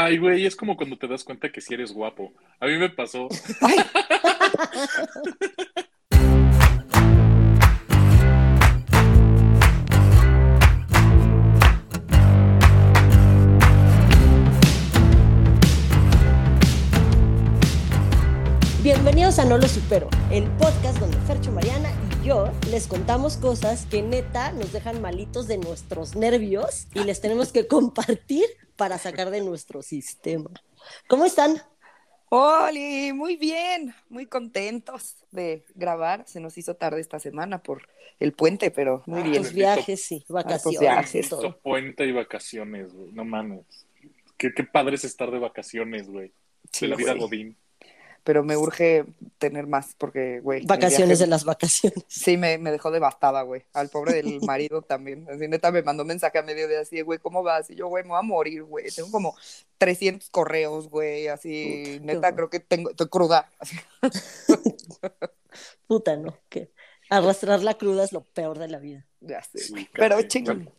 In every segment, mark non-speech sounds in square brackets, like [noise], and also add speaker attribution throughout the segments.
Speaker 1: Ay, güey, es como cuando te das cuenta que si eres guapo. A mí me pasó.
Speaker 2: Bienvenidos a No Lo Supero, el podcast donde Fercho Mariana y yo les contamos cosas que neta nos dejan malitos de nuestros nervios y les tenemos que compartir para sacar de nuestro sistema. ¿Cómo están?
Speaker 3: Oli, muy bien, muy contentos de grabar. Se nos hizo tarde esta semana por el puente, pero muy bien.
Speaker 2: Los viajes vacaciones.
Speaker 3: viajes.
Speaker 2: y
Speaker 1: Esto
Speaker 2: todo.
Speaker 1: puente y vacaciones, güey. No mames. Qué, qué padre es estar de vacaciones, güey.
Speaker 3: Sí,
Speaker 1: de la vida
Speaker 3: sí.
Speaker 1: Godín.
Speaker 3: Pero me urge tener más porque, güey.
Speaker 2: Vacaciones
Speaker 3: viaje-
Speaker 2: de las vacaciones.
Speaker 3: Sí, me, me dejó devastada, güey. Al pobre del [laughs] marido también. Así, neta, me mandó mensaje a mediodía así, güey, ¿cómo vas? Y yo, güey, me voy a morir, güey. Tengo como 300 correos, güey, así. Neta, creo que tengo, estoy cruda. [laughs]
Speaker 2: Puta, ¿no? Que arrastrar la cruda es lo peor de la vida.
Speaker 3: Ya sé.
Speaker 1: Sí,
Speaker 3: Pero chingón.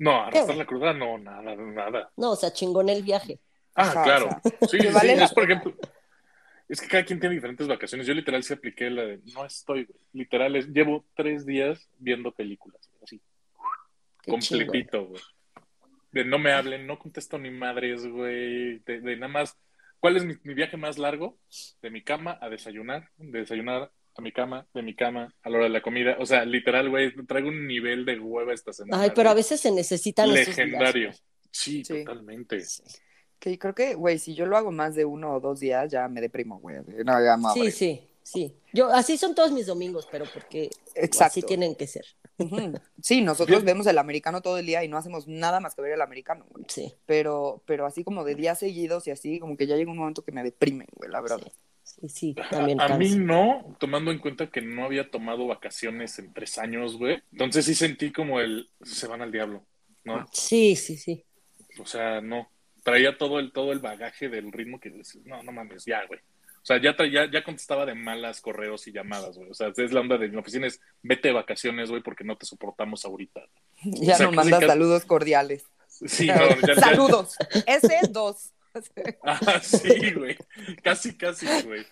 Speaker 1: No, arrastrar la cruda, no, nada, nada.
Speaker 2: No, o sea, chingón el viaje.
Speaker 1: Ah,
Speaker 3: Ajá,
Speaker 1: claro.
Speaker 3: o
Speaker 1: sí, sí,
Speaker 3: vale
Speaker 1: sí,
Speaker 3: la
Speaker 1: es por ejemplo. Es que cada quien tiene diferentes vacaciones. Yo literal sí apliqué la de no estoy, güey. Literal, es- llevo tres días viendo películas, güey, así,
Speaker 2: Qué
Speaker 1: completito, güey. De no me hablen, no contesto ni madres, güey. De, de nada más. ¿Cuál es mi, mi viaje más largo? De mi cama a desayunar, de desayunar a mi cama, de mi cama a la hora de la comida. O sea, literal, güey, traigo un nivel de hueva esta semana.
Speaker 2: Ay, pero a veces se necesitan esos
Speaker 1: Legendario.
Speaker 2: días.
Speaker 1: Sí,
Speaker 3: Sí.
Speaker 1: totalmente.
Speaker 2: Sí,
Speaker 3: Que creo que, güey, si yo lo hago más de uno o dos días, ya me deprimo, güey. No, ya me
Speaker 2: sí, sí, sí. Yo, así son todos mis domingos, pero porque
Speaker 3: Exacto.
Speaker 2: así tienen que ser.
Speaker 3: Sí, nosotros vemos el americano todo el día y no hacemos nada más que ver el americano, güey.
Speaker 2: Sí,
Speaker 3: Pero, pero así como de días seguidos y así, como que ya llega un momento que me deprime, güey, la verdad.
Speaker 2: sí, sí, también
Speaker 1: A, a mí no, tomando en cuenta que no había tomado vacaciones en tres años, güey. Entonces sí sentí como el se van al diablo, ¿no?
Speaker 2: Sí, sí, sí.
Speaker 1: O sea, no. Traía todo el, todo el bagaje del ritmo que dices, no, no mames, ya, güey. O sea, ya, traía, ya contestaba de malas correos y llamadas, güey. O sea, es la onda de mi oficina es vete de vacaciones, güey, porque no te soportamos ahorita.
Speaker 3: Ya
Speaker 1: O sea,
Speaker 3: nos
Speaker 1: casi,
Speaker 3: manda
Speaker 1: casi-
Speaker 3: saludos cordiales.
Speaker 1: Sí, no, ya, ya- [laughs]
Speaker 3: Saludos. Ese dos. [laughs]
Speaker 1: Ah, sí, güey. Casi, casi, güey.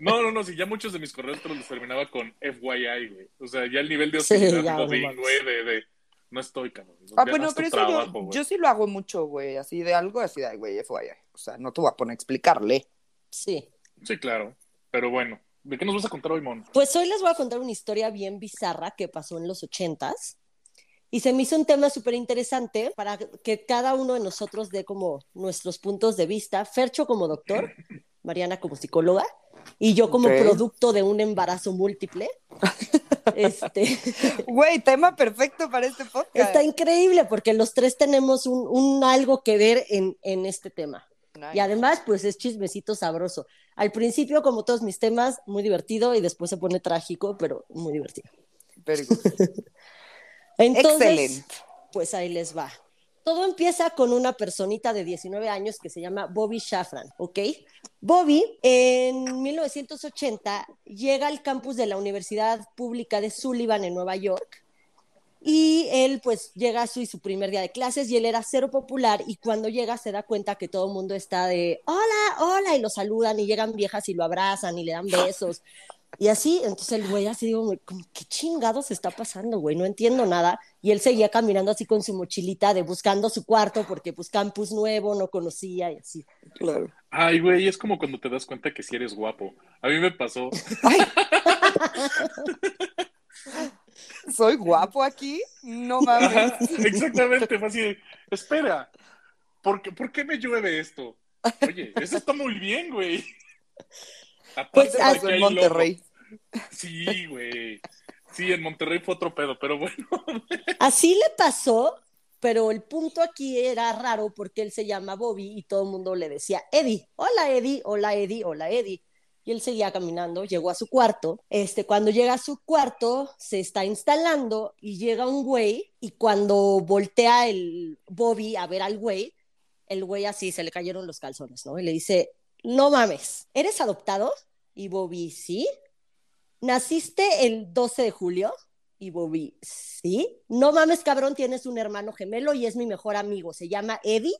Speaker 1: No, no, no, sí, ya muchos de mis correos los terminaba con FYI, güey. O sea, ya el nivel de
Speaker 2: Sí,
Speaker 1: hostilidad
Speaker 2: ya, mames.
Speaker 1: güey, de, de no estoy, cabrón.
Speaker 3: Ah, bueno, pero eso
Speaker 1: trabajo,
Speaker 3: yo, yo sí lo hago mucho, güey. Así de algo, así de, güey, FYI. O sea, no te voy a poner a explicarle.
Speaker 2: Sí.
Speaker 1: Sí, claro. Pero bueno, ¿de qué nos vas a contar hoy, Mon?
Speaker 2: Pues hoy les voy a contar una historia bien bizarra que pasó en los ochentas y se me hizo un tema súper interesante para que cada uno de nosotros dé como nuestros puntos de vista. Fercho como doctor, [laughs] Mariana como psicóloga y yo como
Speaker 3: Ok.
Speaker 2: producto de un embarazo múltiple. [laughs] Este, [laughs]
Speaker 3: Güey, tema perfecto para este podcast.
Speaker 2: está increíble porque los tres tenemos un, un algo que ver en, en este tema.
Speaker 3: Nice.
Speaker 2: Y además, pues es chismecito sabroso. Al principio, como todos mis temas, muy divertido y después se pone trágico, pero muy divertido.
Speaker 3: Very good. [laughs]
Speaker 2: Entonces,
Speaker 3: Excelente.
Speaker 2: pues ahí les va. Todo empieza con una personita de 19 años que se llama Bobby Shafran, ¿ok? Bobby en 1980 llega al campus de la Universidad Pública de Sullivan en Nueva York y él pues llega a su, su primer día de clases y él era cero popular y cuando llega se da cuenta que todo el mundo está de hola, hola y lo saludan y llegan viejas y lo abrazan y le dan besos y así, entonces el güey así digo, güey, como, ¿qué chingados está pasando, güey? No entiendo nada. Y él seguía caminando así con su mochilita de buscando su cuarto porque pues campus nuevo, no conocía y así.
Speaker 3: Claro.
Speaker 1: Ay, güey, es como cuando te das cuenta que si eres guapo. A mí me pasó.
Speaker 3: Ay. [laughs] ¿Soy guapo aquí? No mames.
Speaker 1: Ajá, exactamente, fue así de, espera, ¿por qué, ¿por qué me llueve esto? Oye, eso está muy bien, güey. Aparte
Speaker 2: Pues,
Speaker 3: en Monterrey.
Speaker 1: Sí, güey. Sí, en Monterrey fue otro pedo, pero bueno. [laughs]
Speaker 2: Así le pasó, pero el punto aquí era raro porque él se llama Bobby y todo el mundo le decía Eddie, hola Eddie, hola Eddie, hola Eddie. Y él seguía caminando, llegó a su cuarto. Este, cuando llega a su cuarto, se está instalando y llega un güey y cuando voltea el Bobby a ver al güey, el güey así se le cayeron los calzones, ¿no? Y le dice, no mames, ¿eres adoptado? Y Bobby, sí. ¿Naciste el 12 de julio? Y Bobby, sí. No mames, cabrón, tienes un hermano gemelo y es mi mejor amigo. Se llama Eddie.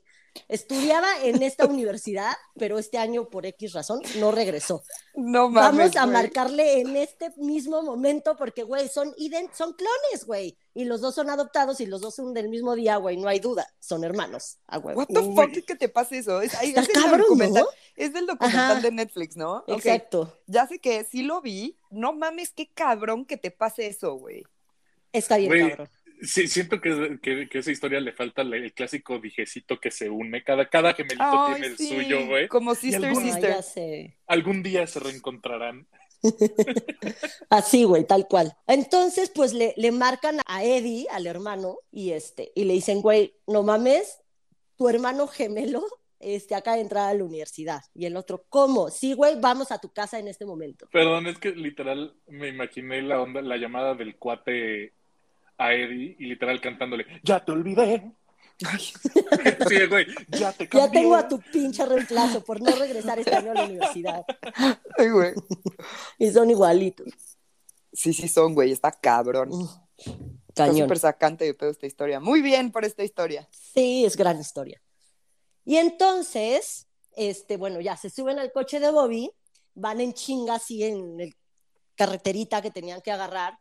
Speaker 2: Estudiaba en esta [laughs] universidad, pero este año por X razón no regresó.
Speaker 3: No mames.
Speaker 2: Vamos a
Speaker 3: güey.
Speaker 2: marcarle en este mismo momento porque, güey, son, ident son clones, güey. Y los dos son adoptados y los dos son del mismo día, güey, no hay duda. Son hermanos, a huevo.
Speaker 3: What the
Speaker 1: Uy.
Speaker 3: fuck es que te pase eso? Es,
Speaker 2: cabrón,
Speaker 3: documental,
Speaker 2: ¿no?
Speaker 3: es del documental
Speaker 2: Ajá.
Speaker 3: de Netflix, ¿no?
Speaker 2: Exacto.
Speaker 3: Ya sé que sí lo vi. No mames, qué cabrón que te pase eso, güey.
Speaker 2: Está bien,
Speaker 1: Güey,
Speaker 2: cabrón.
Speaker 1: Sí, siento que, que, que esa historia le falta el, el clásico dijecito que se une. Cada, cada gemelito tiene el suyo, güey.
Speaker 3: Como Sister
Speaker 1: algún-
Speaker 3: Sister.
Speaker 2: ya sé.
Speaker 1: Algún día se [laughs] reencontrarán.
Speaker 2: Así, güey, tal cual. Entonces, pues le, le marcan a Eddie, al hermano, y este, y le dicen, güey, no mames, tu hermano gemelo este, acaba de entrar a la universidad. Y el otro, ¿cómo? Sí, güey, vamos a tu casa en este momento.
Speaker 1: Perdón, es que literal me imaginé la onda, la llamada del cuate a Eddie y literal cantándole, ya te olvidé. [laughs] sí, güey, ya te
Speaker 2: Ya tengo a tu pinche reemplazo por no regresar este año a la universidad.
Speaker 3: Ay, güey.
Speaker 2: Y son igualitos.
Speaker 3: Sí, sí son, güey. Está cabrón. Está
Speaker 2: Cañón.
Speaker 3: súper sacante de pedo esta historia. Muy bien por esta historia.
Speaker 2: Sí, es gran historia. Y entonces, este, bueno, ya se suben al coche de Bobby, van en chinga así en el carreterita que tenían que agarrar,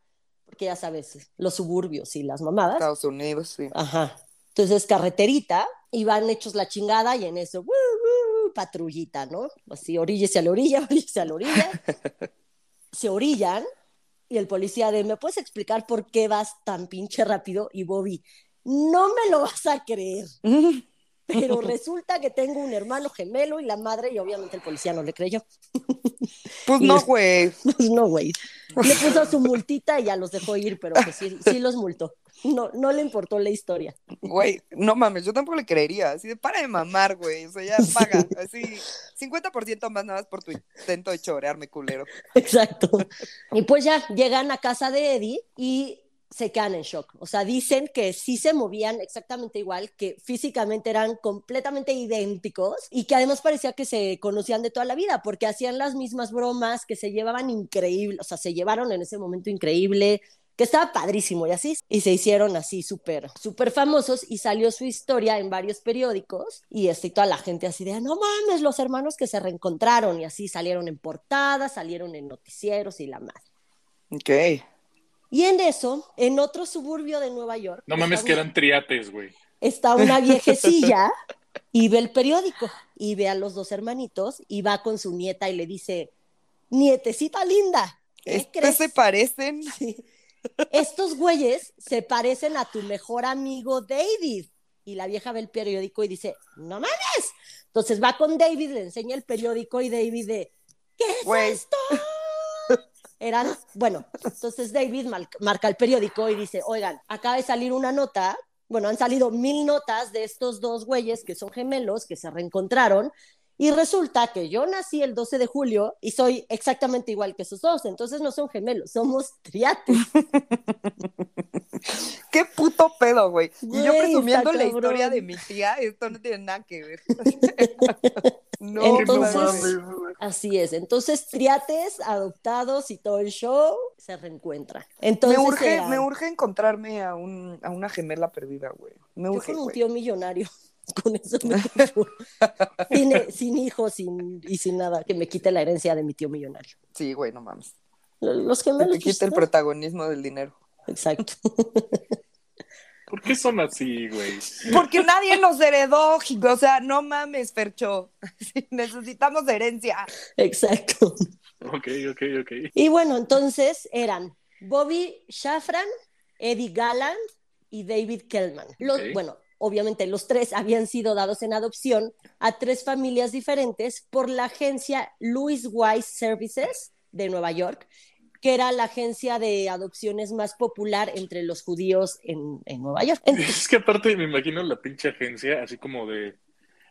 Speaker 2: porque ya sabes, los suburbios y las mamadas.
Speaker 3: Estados Unidos, sí.
Speaker 2: Ajá. Entonces, carreterita, y van hechos la chingada, y en eso, ¡woo, woo! patrullita, ¿no? Así, oríllese a la orilla, [laughs] oríllese a la orilla. [laughs] Se orillan, y el policía de, ¿me puedes explicar por qué vas tan pinche rápido? Y Bobby, no me lo vas a creer, [laughs] pero [laughs] resulta que tengo un hermano gemelo y la madre, y obviamente el policía no le creyó. [laughs]
Speaker 3: Pues no, güey. [laughs]
Speaker 2: Pues no, güey. Le puso su multita y ya los dejó ir, pero pues sí, sí los multó. No, no le importó la historia.
Speaker 3: Güey, no mames, yo tampoco le creería. Así de, para de mamar, güey. O sea, ya paga. Así, 50% más nada más por tu intento de chorearme, culero.
Speaker 2: Exacto. Y pues ya llegan a casa de Eddie y se quedan en shock. O sea, dicen que sí se movían exactamente igual, que físicamente eran completamente idénticos y que además parecía que se conocían de toda la vida porque hacían las mismas bromas, que se llevaban increíble, o sea, se llevaron en ese momento increíble que estaba padrísimo y así, y se hicieron así súper, súper famosos y salió su historia en varios periódicos y y toda la gente así de, no mames, los hermanos que se reencontraron y así salieron en portadas, salieron en noticieros y la madre.
Speaker 3: Ok.
Speaker 2: Y en eso, en otro suburbio de Nueva York,
Speaker 1: No mames
Speaker 2: está
Speaker 1: que
Speaker 2: una-
Speaker 1: eran triates, güey.
Speaker 2: está una viejecilla [laughs] y ve el periódico y ve a los dos hermanitos y va con su nieta y le dice, nietecita linda, ¿qué
Speaker 3: ¿Estos
Speaker 2: crees?
Speaker 3: se parecen? [laughs]
Speaker 2: Sí. Estos güeyes se parecen a tu mejor amigo David. Y la vieja ve el periódico y dice, no mames. Entonces va con David, le enseña el periódico y David de, ¿qué es esto? Eran, bueno, entonces David marca el periódico y dice, oigan, acaba de salir una nota, bueno, han salido mil notas de estos dos güeyes que son gemelos, que se reencontraron, y resulta que yo nací el 12 de julio y soy exactamente igual que esos dos, entonces no son gemelos, somos triates. [laughs] [laughs]
Speaker 3: ¿Qué puto pedo, güey? Y yo presumiendo la historia de mi tía, esto no tiene nada que ver. [laughs] no,
Speaker 2: Entonces-. Así es, entonces triates, adoptados y todo el show se reencuentran.
Speaker 3: me
Speaker 2: Entonces
Speaker 3: urge,
Speaker 2: era-
Speaker 3: me urge encontrarme a, un, a una gemela perdida, güey. Me
Speaker 2: yo
Speaker 3: urge,
Speaker 2: con un
Speaker 3: güey.
Speaker 2: tío millonario, [laughs] con eso me sin, sin hijos sin, y sin nada, que me quite la herencia de mi tío millonario.
Speaker 3: Sí, güey, no mames.
Speaker 2: Los
Speaker 3: Que
Speaker 2: gemelos.
Speaker 3: te quite el
Speaker 2: pues,
Speaker 3: protagonismo del dinero.
Speaker 2: Exacto.
Speaker 1: ¿Por qué son así, güey?
Speaker 3: Porque nadie nos heredó, o sea, no mames, Fercho. [laughs] Sí, Necesitamos herencia.
Speaker 2: Exacto.
Speaker 1: Ok, ok, ok.
Speaker 2: Y bueno, entonces eran Bobby Shafran, Eddie Galland y David Kellman. Los. Bueno, obviamente los tres habían sido dados en adopción a tres familias diferentes por la agencia Louis Wise Services de Nueva York, que era la agencia de adopciones más popular entre los judíos en, en Nueva York. Entonces, [laughs]
Speaker 1: Es que aparte me imagino la pinche agencia, así como de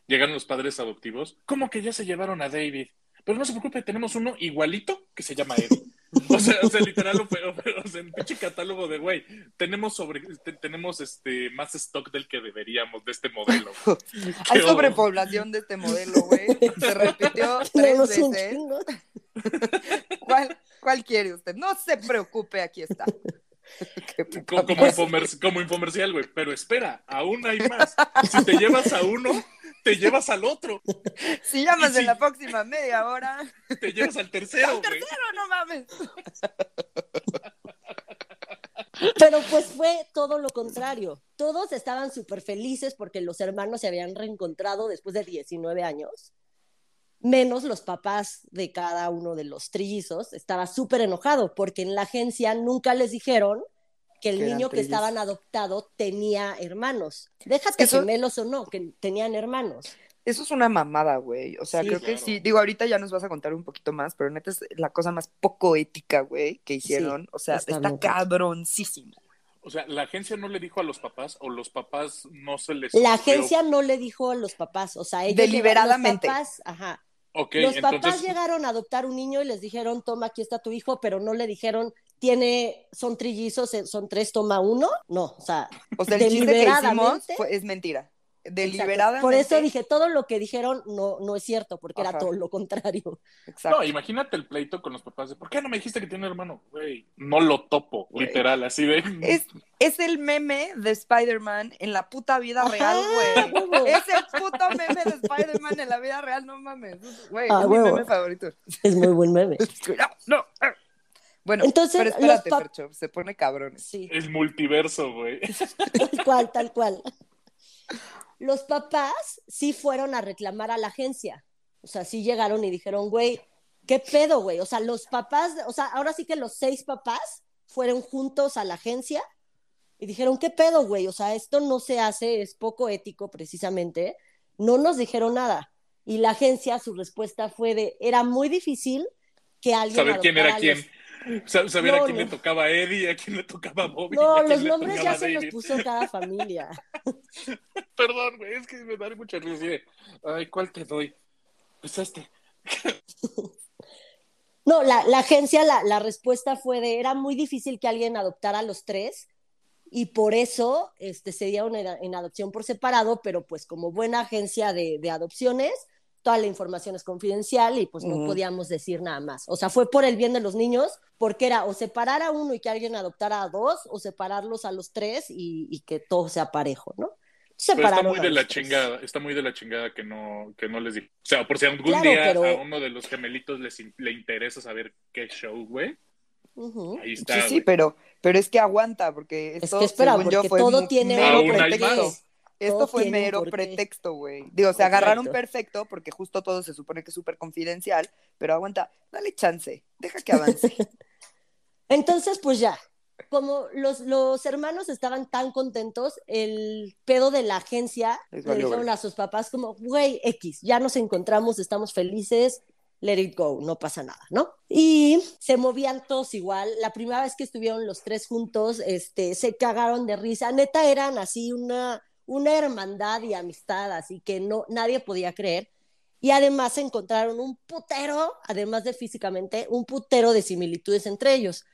Speaker 1: llegan los padres adoptivos, como que ya se llevaron a David. Pero no se preocupe, tenemos uno igualito que se llama Eddie. O sea, o sea literal, o, o- o sea, en pinche catálogo de güey, tenemos sobre, te- tenemos este más stock del que deberíamos de este modelo. [laughs]
Speaker 3: Hay sobrepoblación de este modelo, güey. Se repitió [laughs] tres veces. [laughs] ¿Cuál, ¿Cuál quiere usted? No se preocupe, aquí está. [laughs]
Speaker 1: Como, infomercial, güey. Pero espera, aún hay más. Si te llevas a uno, te llevas al otro.
Speaker 3: Si llamas
Speaker 1: si-
Speaker 3: en la próxima media hora.
Speaker 1: Te llevas al tercero,
Speaker 3: ¡Al tercero, no mames! [laughs]
Speaker 2: Pero pues fue todo lo contrario. Todos estaban súper felices porque los hermanos se habían reencontrado después de 19 años, menos los papás de cada uno de los trillizos. Estaba súper enojado porque en la agencia nunca les dijeron que el
Speaker 3: Que
Speaker 2: niño que estaban adoptado tenía hermanos. Déjate
Speaker 3: que eso-
Speaker 2: gemelos o no, que tenían hermanos.
Speaker 3: Eso es una mamada, güey. O sea,
Speaker 2: Sí.
Speaker 3: creo que sí. Digo, ahorita ya nos vas a contar un poquito más, pero neta es la cosa más poco ética, güey, que hicieron. o sea,
Speaker 2: está
Speaker 3: está, cabroncísimo.
Speaker 1: O sea, la agencia no le dijo a los papás o los papás no se les.
Speaker 2: La agencia no le dijo a los papás, o sea, ellos
Speaker 3: Deliberadamente.
Speaker 2: Los papás, ajá,
Speaker 1: Ok,
Speaker 2: Los papás
Speaker 1: entonces.
Speaker 2: llegaron a adoptar un niño y les dijeron, toma, aquí está tu hijo, pero no le dijeron, tiene, son trillizos, eh, son tres, toma uno. No, o sea,
Speaker 3: O sea, el [laughs] chiste que hicimos fue- es mentira. Deliberadamente.
Speaker 2: por eso dije, todo lo que dijeron no, no es cierto, porque era todo lo contrario.
Speaker 3: Exacto.
Speaker 1: No, imagínate el pleito con los papás de ¿por qué no me dijiste que tiene un hermano? Güey, no lo topo, literal, así de.
Speaker 3: Es, es el meme de Spider-Man en la puta vida
Speaker 2: Ajá,
Speaker 3: real, güey. Es el puto meme de Spider-Man en la vida real, no mames. Güey,
Speaker 2: Ah,
Speaker 3: es mi meme favorito.
Speaker 2: Es muy buen meme. [laughs]
Speaker 3: No, no. ah. Bueno,
Speaker 2: Entonces,
Speaker 3: pero espérate, Fercho, se pone cabrón.
Speaker 2: Sí,
Speaker 1: El multiverso, güey.
Speaker 2: tal cual, tal cual. Los papás sí fueron a reclamar a la agencia. O sea, sí llegaron y dijeron, güey, ¿qué pedo, güey? O sea, los papás, o sea, ahora sí que los seis papás fueron juntos a la agencia y dijeron, ¿qué pedo, güey? O sea, esto no se hace, es poco ético precisamente. No nos dijeron nada. Y la agencia, su respuesta fue de, era muy difícil que alguien...
Speaker 1: Saber quién era quién.
Speaker 2: los-
Speaker 1: Sa- Saber a quién
Speaker 2: no.
Speaker 1: le tocaba a Eddie, a quién le tocaba a Bobby.
Speaker 2: No, los nombres ya se los puso cada familia. [laughs]
Speaker 1: Perdón, güey, es que me da mucha risa. de, Ay, ¿cuál te doy? Pues este. [laughs]
Speaker 2: No, la, la agencia, la, la respuesta fue de, era muy difícil que alguien adoptara a los tres y por eso este, se dieron en, en adopción por separado, pero pues como buena agencia de, de adopciones, toda la información es confidencial y pues no podíamos decir nada más. O sea, fue por el bien de los niños, porque era o separar a uno y que alguien adoptara a dos, o separarlos a los tres y, y que todo sea parejo, ¿no?
Speaker 1: Pero está muy de la
Speaker 2: tres.
Speaker 1: chingada, está muy de la chingada que no, que no les dije. O sea, por si algún
Speaker 2: Claro,
Speaker 1: día
Speaker 2: pero-
Speaker 1: a uno de los gemelitos les, in- le interesa saber qué show, güey. Ahí está.
Speaker 3: Sí, sí, pero, pero es que aguanta, porque
Speaker 2: Es
Speaker 3: esto,
Speaker 2: que espera,
Speaker 3: según yo,
Speaker 2: porque
Speaker 3: fue
Speaker 2: todo tiene
Speaker 1: un
Speaker 3: pretexto. Esto fue mero pretexto, güey. Digo, se agarraron perfecto porque justo todo se supone que es súper confidencial, pero aguanta, dale chance, deja que avance. [laughs]
Speaker 2: Entonces, pues ya, como los, los hermanos estaban tan contentos, el pedo de la agencia
Speaker 3: Les
Speaker 2: le dijeron a sus papás como, güey, X, ya nos encontramos, estamos felices, let it go, no pasa nada, ¿no? Y se movían todos igual. La primera vez que estuvieron los tres juntos, este, se cagaron de risa. Neta, eran así una, una hermandad y amistad, así que no, nadie podía creer. Y además encontraron un putero, además de físicamente, un putero de similitudes entre ellos.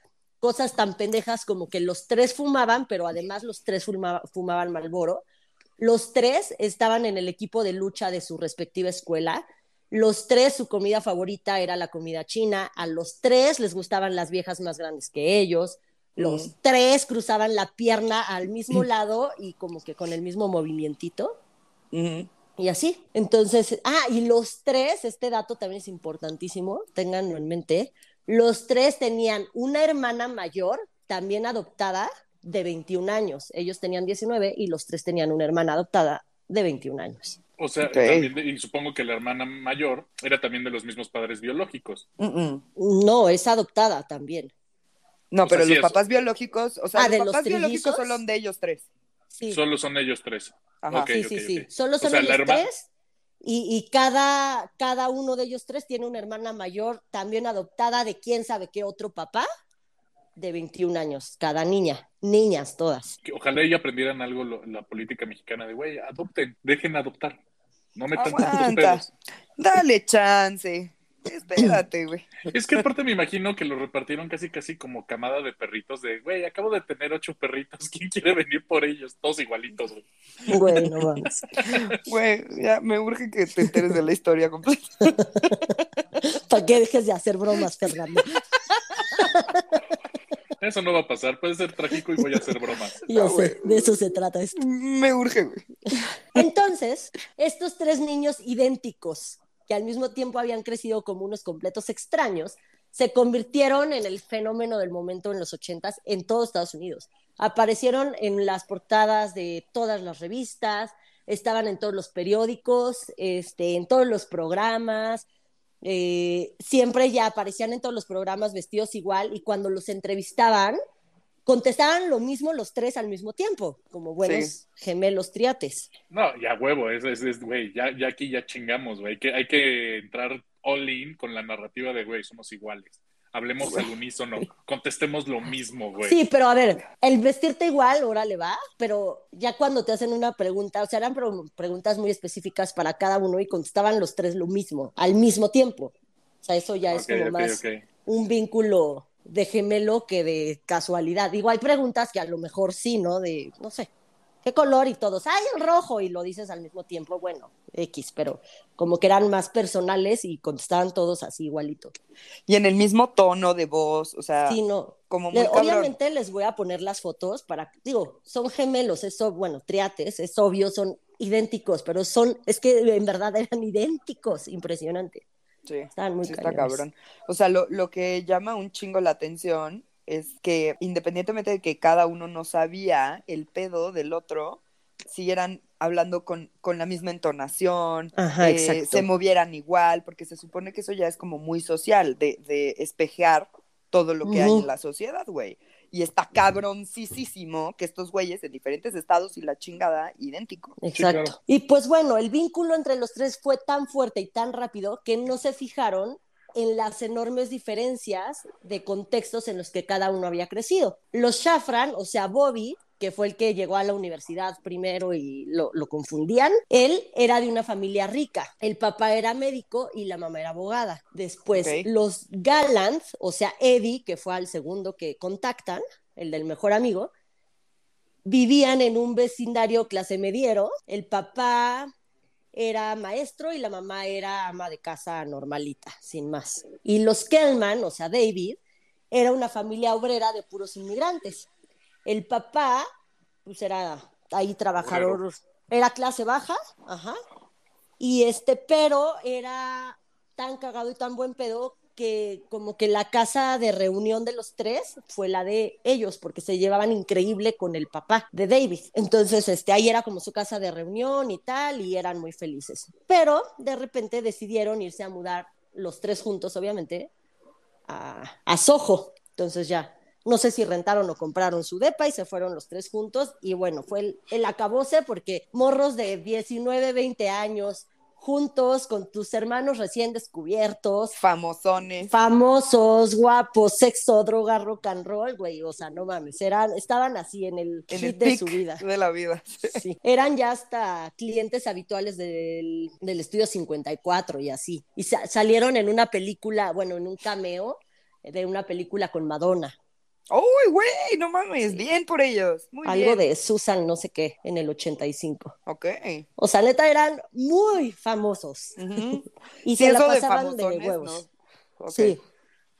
Speaker 2: Cosas tan pendejas como que los tres fumaban, pero además los tres fuma- fumaban Malboro. Los tres estaban en el equipo de lucha de su respectiva escuela. Los tres, su comida favorita era la comida china. A los tres les gustaban las viejas más grandes que ellos. Los
Speaker 3: Mm.
Speaker 2: tres cruzaban la pierna al mismo lado y como que con el mismo movimientito. Y así. Entonces, ah, y los tres, este dato también es importantísimo, ténganlo en mente. Los tres tenían una hermana mayor, también adoptada, de 21 años. Ellos tenían 19 y los tres tenían una hermana adoptada de 21 años.
Speaker 1: O sea, también y supongo que la hermana mayor era también de los mismos padres biológicos.
Speaker 2: No, es adoptada también.
Speaker 3: No,
Speaker 1: O
Speaker 3: pero los
Speaker 1: es-
Speaker 3: papás biológicos, o sea,
Speaker 2: Ah,
Speaker 3: los
Speaker 2: ¿de los
Speaker 3: papás biológicos
Speaker 2: trillizos?
Speaker 3: son de ellos tres.
Speaker 2: Sí,
Speaker 1: Solo son ellos tres.
Speaker 3: Ajá.
Speaker 1: Ok,
Speaker 2: sí, sí, sí. Solo
Speaker 1: O
Speaker 2: son
Speaker 1: sea, la
Speaker 2: ellos
Speaker 1: herma-
Speaker 2: tres. Y, y cada, cada uno de ellos tres tiene una hermana mayor también adoptada de quién sabe qué otro papá de 21 años, cada niña, niñas todas.
Speaker 1: Ojalá y aprendieran algo lo- la política mexicana de, güey, adopten, dejen adoptar. No metan tantos
Speaker 3: Aguanta.
Speaker 1: pedos.
Speaker 3: Dale chance. Espérate, güey. [laughs]
Speaker 1: Es que aparte me imagino que lo repartieron casi casi como camada de perritos de, güey, acabo de tener ocho perritos, ¿quién quiere venir por ellos? Todos igualitos, güey.
Speaker 2: Güey, no mames.
Speaker 3: Güey, ya me urge que te enteres de la historia completa. [laughs]
Speaker 2: Para que dejes de hacer bromas, Fernando. [laughs]
Speaker 1: Eso no va a pasar, puede ser trágico y voy a hacer bromas.
Speaker 2: Yo
Speaker 3: No,
Speaker 2: sé, de eso se trata esto.
Speaker 3: Me urge, güey.
Speaker 2: Entonces, estos tres niños idénticos, que al mismo tiempo habían crecido como unos completos extraños, se convirtieron en el fenómeno del momento en los ochentas en todos Estados Unidos. Aparecieron en las portadas de todas las revistas, estaban en todos los periódicos, este, en todos los programas, eh, siempre ya aparecían en todos los programas vestidos igual y cuando los entrevistaban, contestaban lo mismo los tres al mismo tiempo, como buenos gemelos triates.
Speaker 1: No, ya huevo, es, es, güey, ya, ya aquí ya chingamos, güey, que hay que entrar all in con la narrativa de, güey, somos iguales. Hablemos al unísono, contestemos lo mismo, güey.
Speaker 2: Sí, pero a ver, el vestirte igual, ahora le va, pero ya cuando te hacen una pregunta, o sea, eran preguntas muy específicas para cada uno y contestaban los tres lo mismo, al mismo tiempo. O sea, eso ya es como más un vínculo de gemelo que de casualidad. Digo, hay preguntas que a lo mejor sí, ¿no? De, no sé, ¿qué color? Y todos, ¡ay, el rojo! Y lo dices al mismo tiempo, bueno, X, pero como que eran más personales y contestaban todos así igualito.
Speaker 3: Y en el mismo tono de voz, o sea,
Speaker 2: sí, no.
Speaker 3: como muy
Speaker 2: Obviamente les voy a poner las fotos para, digo, son gemelos, eso, bueno, triates, es obvio, son idénticos, pero son, es que en verdad eran idénticos, impresionante.
Speaker 3: Sí, Estaban muy sí está cabrón. O sea, lo, lo que llama un chingo la atención es que independientemente de que cada uno no sabía el pedo del otro, siguieran hablando con, con la misma entonación, eh, se movieran igual, porque se supone que eso ya es como muy social, de, de espejear todo lo que hay en la sociedad, güey. Y está cabroncísimo que estos güeyes en diferentes estados y la chingada idéntico.
Speaker 2: Exacto. Y pues bueno, el vínculo entre los tres fue tan fuerte y tan rápido que no se fijaron en las enormes diferencias de contextos en los que cada uno había crecido. Los Shafran, o sea, Bobby, que fue el que llegó a la universidad primero y lo, confundían, él era de una familia rica. El papá era médico y la mamá era abogada. Después, los Gallant, o sea, Eddie, que fue al segundo que contactan, el del mejor amigo, vivían en un vecindario clase mediero. El papá era maestro y la mamá era ama de casa normalita, sin más. Y los Kellman, o sea, David, era una familia obrera de puros inmigrantes. El papá, pues era ahí trabajador, era clase baja, ajá. Y este, pero era tan cagado y tan buen pedo que como que la casa de reunión de los tres fue la de ellos, porque se llevaban increíble con el papá de David. Entonces, este, ahí era como su casa de reunión y tal, y eran muy felices. Pero de repente decidieron irse a mudar los tres juntos, obviamente, a, a Soho. Entonces ya, no sé si rentaron o compraron su depa y se fueron los tres juntos. Y bueno, fue el, el acabose porque morros de 19, 20 años, juntos con tus hermanos recién descubiertos.
Speaker 3: Famosones.
Speaker 2: Famosos, guapos, sexo, droga, rock and roll, güey. O sea, no mames, eran, estaban así en el
Speaker 3: en
Speaker 2: de su vida.
Speaker 3: De la vida.
Speaker 2: Sí. Eran ya hasta clientes habituales del, del estudio 54 y así. Y salieron en una película, bueno, en un cameo de una película con Madonna.
Speaker 3: ¡Uy, güey! No mames, bien por ellos. Muy
Speaker 2: Algo de Susan, no sé qué, en el 85.
Speaker 3: Ok.
Speaker 2: O sea, neta, eran muy famosos. [laughs] y se la pasaban de, huevos. Sí.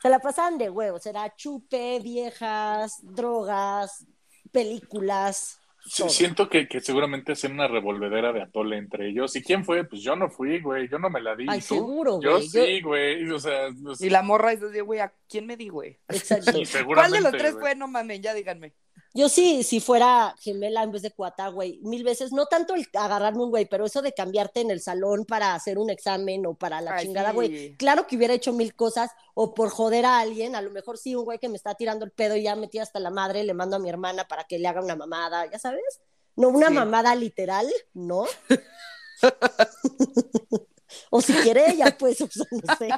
Speaker 2: Se la pasaban de huevos. Era chupe, viejas, drogas, películas.
Speaker 1: Siento que, que, seguramente hacen una revolvedera de atole entre ellos. ¿Y quién fue? Pues yo no fui, güey. Yo no me la di.
Speaker 2: Ay, seguro,
Speaker 1: güey. Yo, sí, güey. O sea,
Speaker 3: Y la morra es de, güey, ¿a quién me di, güey? [laughs]
Speaker 2: Exacto.
Speaker 3: ¿Cuál de los tres fue? No mames, ya díganme.
Speaker 2: Yo sí, si fuera gemela en vez de cuata, güey, mil veces, no tanto el agarrarme un güey, pero eso de cambiarte en el salón para hacer un examen o para la chingada, güey. Claro que hubiera hecho mil cosas o por joder a alguien, a lo mejor sí, un güey que me está tirando el pedo y ya metí hasta la madre, le mando a mi hermana para que le haga una mamada, ya sabes. No una mamada literal, ¿no? [laughs] o si quiere ella, pues, o no sé.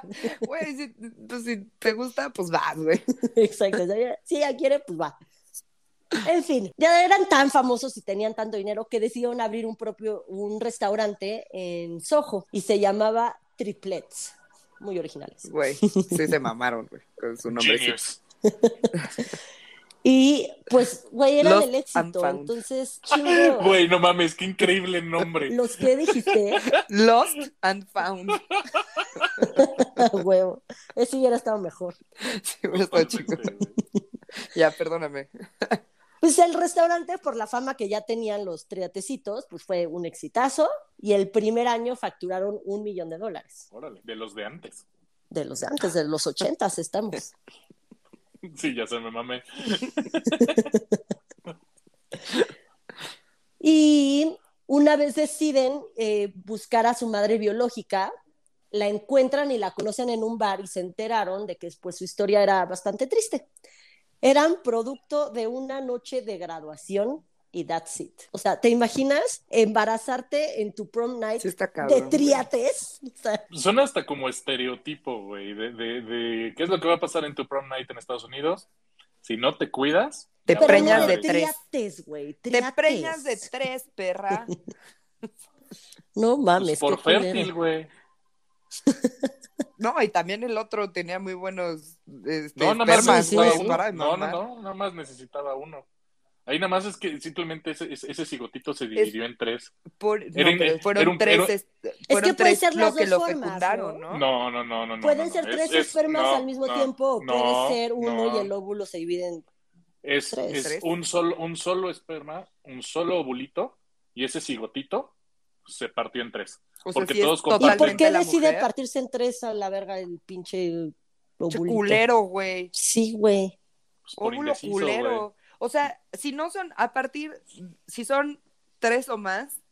Speaker 2: [laughs]
Speaker 3: Güey, si, pues, si te gusta, pues vas, güey. [laughs]
Speaker 2: Exacto. Si ella quiere, pues va. En fin, ya eran tan famosos y tenían tanto dinero que decidieron abrir un propio, un restaurante en Soho y se llamaba Triplets. Muy originales.
Speaker 3: Güey, sí se mamaron, güey, con su nombre. [laughs]
Speaker 2: Y pues, güey, era del éxito. Entonces, [laughs]
Speaker 1: Güey, no mames, qué increíble nombre.
Speaker 2: ¿Los que dijiste?
Speaker 3: Lost and Found. [laughs]
Speaker 2: Huevo. Ese hubiera estado mejor.
Speaker 3: Sí, hubiera estado chico. ya, perdóname.
Speaker 2: Pues el restaurante, por la fama que ya tenían los triatecitos, pues fue un exitazo y el primer año facturaron un millón de dólares.
Speaker 1: Órale, de los de antes.
Speaker 2: De los de antes, de los ochentas estamos. [laughs]
Speaker 1: Sí, ya se me mamé. [laughs]
Speaker 2: y una vez deciden eh, buscar a su madre biológica, la encuentran y la conocen en un bar y se enteraron de que pues, su historia era bastante triste. Eran producto de una noche de graduación y that's it. O sea, ¿te imaginas embarazarte en tu prom night de triates?
Speaker 1: Son hasta como estereotipo, güey, de, de, qué es lo que va a pasar en tu prom night en Estados Unidos. Si no te cuidas,
Speaker 3: te preñas de, tres.
Speaker 2: Triates, güey.
Speaker 3: Te preñas de tres, perra. [laughs]
Speaker 2: no mames.
Speaker 1: Pues por fértil, güey. [laughs]
Speaker 3: No, y también el otro tenía muy buenos este,
Speaker 1: no, nada más, no, no, no, nada más necesitaba uno. Ahí nada más es que simplemente ese, ese cigotito se dividió en tres.
Speaker 3: Por, no, fueron tres, es, fueron
Speaker 2: que puede ser las dos
Speaker 3: lo
Speaker 2: formas,
Speaker 3: fecundaron,
Speaker 1: ¿no? No, no, no, no.
Speaker 2: Pueden ser tres espermas al mismo tiempo o puede ser uno y el óvulo se divide en
Speaker 1: es, tres. es un solo un solo esperma, un solo ovulito y ese cigotito se partió en tres. porque todos
Speaker 2: ¿Y por qué decide partirse en tres a la verga el pinche
Speaker 3: culero, güey.
Speaker 2: Sí, güey.
Speaker 3: Pues Óvulo culero. O sea, si no son, a partir, si son tres o más,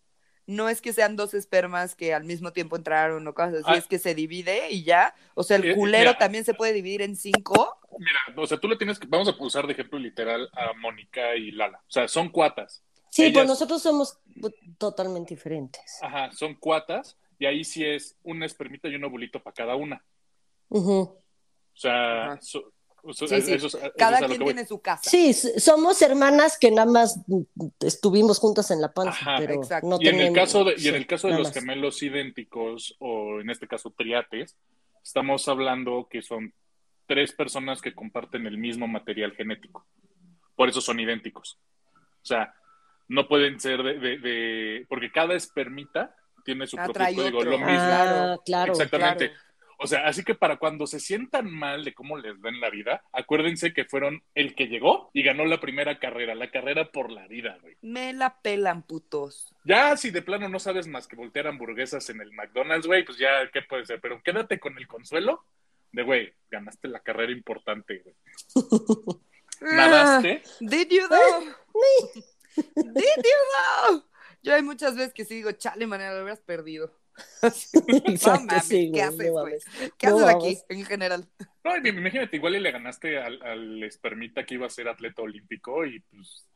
Speaker 3: no es que sean dos espermas que al mismo tiempo entraron o cosas así, ah. es que se divide y ya. O sea, el eh, culero también se puede dividir en cinco.
Speaker 1: Mira, o sea, tú le tienes que, vamos a usar de ejemplo literal a Mónica y Lala. O sea, son cuatas.
Speaker 2: Sí, pues nosotros somos totalmente diferentes.
Speaker 1: Ajá, son cuatas y ahí sí es una espermita y un ovulito para cada una.
Speaker 2: O
Speaker 1: sea,
Speaker 3: cada quien tiene su casa.
Speaker 2: Sí, somos hermanas que nada más estuvimos juntas en la panza, pero no
Speaker 1: y en el caso de, y en el caso de los gemelos idénticos o en este caso triates, estamos hablando que son tres personas que comparten el mismo material genético. Por eso son idénticos. O sea, no pueden ser de, porque cada espermita tiene su propio código, lo mismo.
Speaker 2: Ah, claro,
Speaker 1: Exactamente. O sea, así que para cuando se sientan mal de cómo les ven la vida, acuérdense que fueron el que llegó y ganó la primera carrera, la carrera por la vida, güey.
Speaker 3: Me la pelan, putos.
Speaker 1: Ya, si de plano no sabes más que voltear hamburguesas en el McDonald's, güey, pues ya, ¿qué puede ser? Pero quédate con el consuelo de, güey, ganaste la carrera importante, güey. [laughs] ¿Nadaste?
Speaker 3: Did you though? Did you Yo hay muchas veces que sí digo, chale, manera, lo hubieras perdido. [laughs] [laughs] Exacto, ¿qué haces, güey? ¿Qué haces aquí, en general?
Speaker 1: No, imagínate, igual y le ganaste al, al espermita que iba a ser atleta olímpico y pues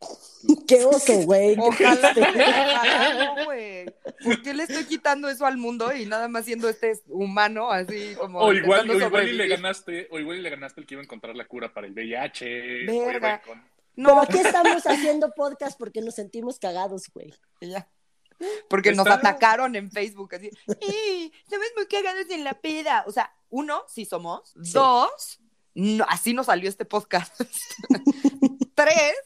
Speaker 1: [laughs]
Speaker 2: Qué oso, güey.
Speaker 3: Ojalá, ojalá no, güey. ¿Por qué le estoy quitando eso al mundo y nada más siendo este humano así como.
Speaker 1: O igual, o igual y le ganaste, o igual y le ganaste el que iba a encontrar la cura para el VIH.
Speaker 2: Verga. No, aquí estamos haciendo podcast porque nos sentimos cagados, güey.
Speaker 3: Ya. Porque nos atacaron en Facebook así. ¡Eh! Somos muy cagados en la peda. O sea, uno, sí somos. Dos, no, así nos salió este podcast. [laughs] Tres,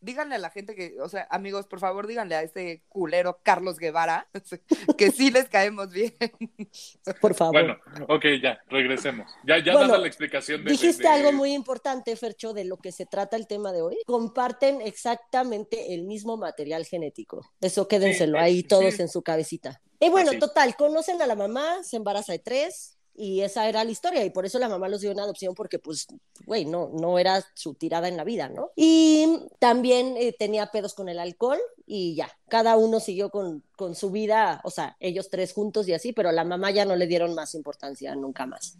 Speaker 3: díganle a la gente que, o sea, amigos, por favor, díganle a ese culero Carlos Guevara [laughs] que sí les caemos bien.
Speaker 2: Por favor.
Speaker 1: Bueno, ok, ya, regresemos. Ya, ya dada la explicación de.
Speaker 2: Dijiste algo muy importante, Fercho, de lo que se trata el tema de hoy. Comparten exactamente el mismo material genético. Eso quédenselo ahí todos en su cabecita. Y bueno, total, conocen a la mamá, se embaraza de tres, y esa era la historia y por eso la mamá los dio una adopción porque pues, güey, no, no era su tirada en la vida, ¿no? Y también eh, tenía pedos con el alcohol y ya, cada uno siguió con, con su vida, o sea, ellos tres juntos y así, pero a la mamá ya no le dieron más importancia nunca más.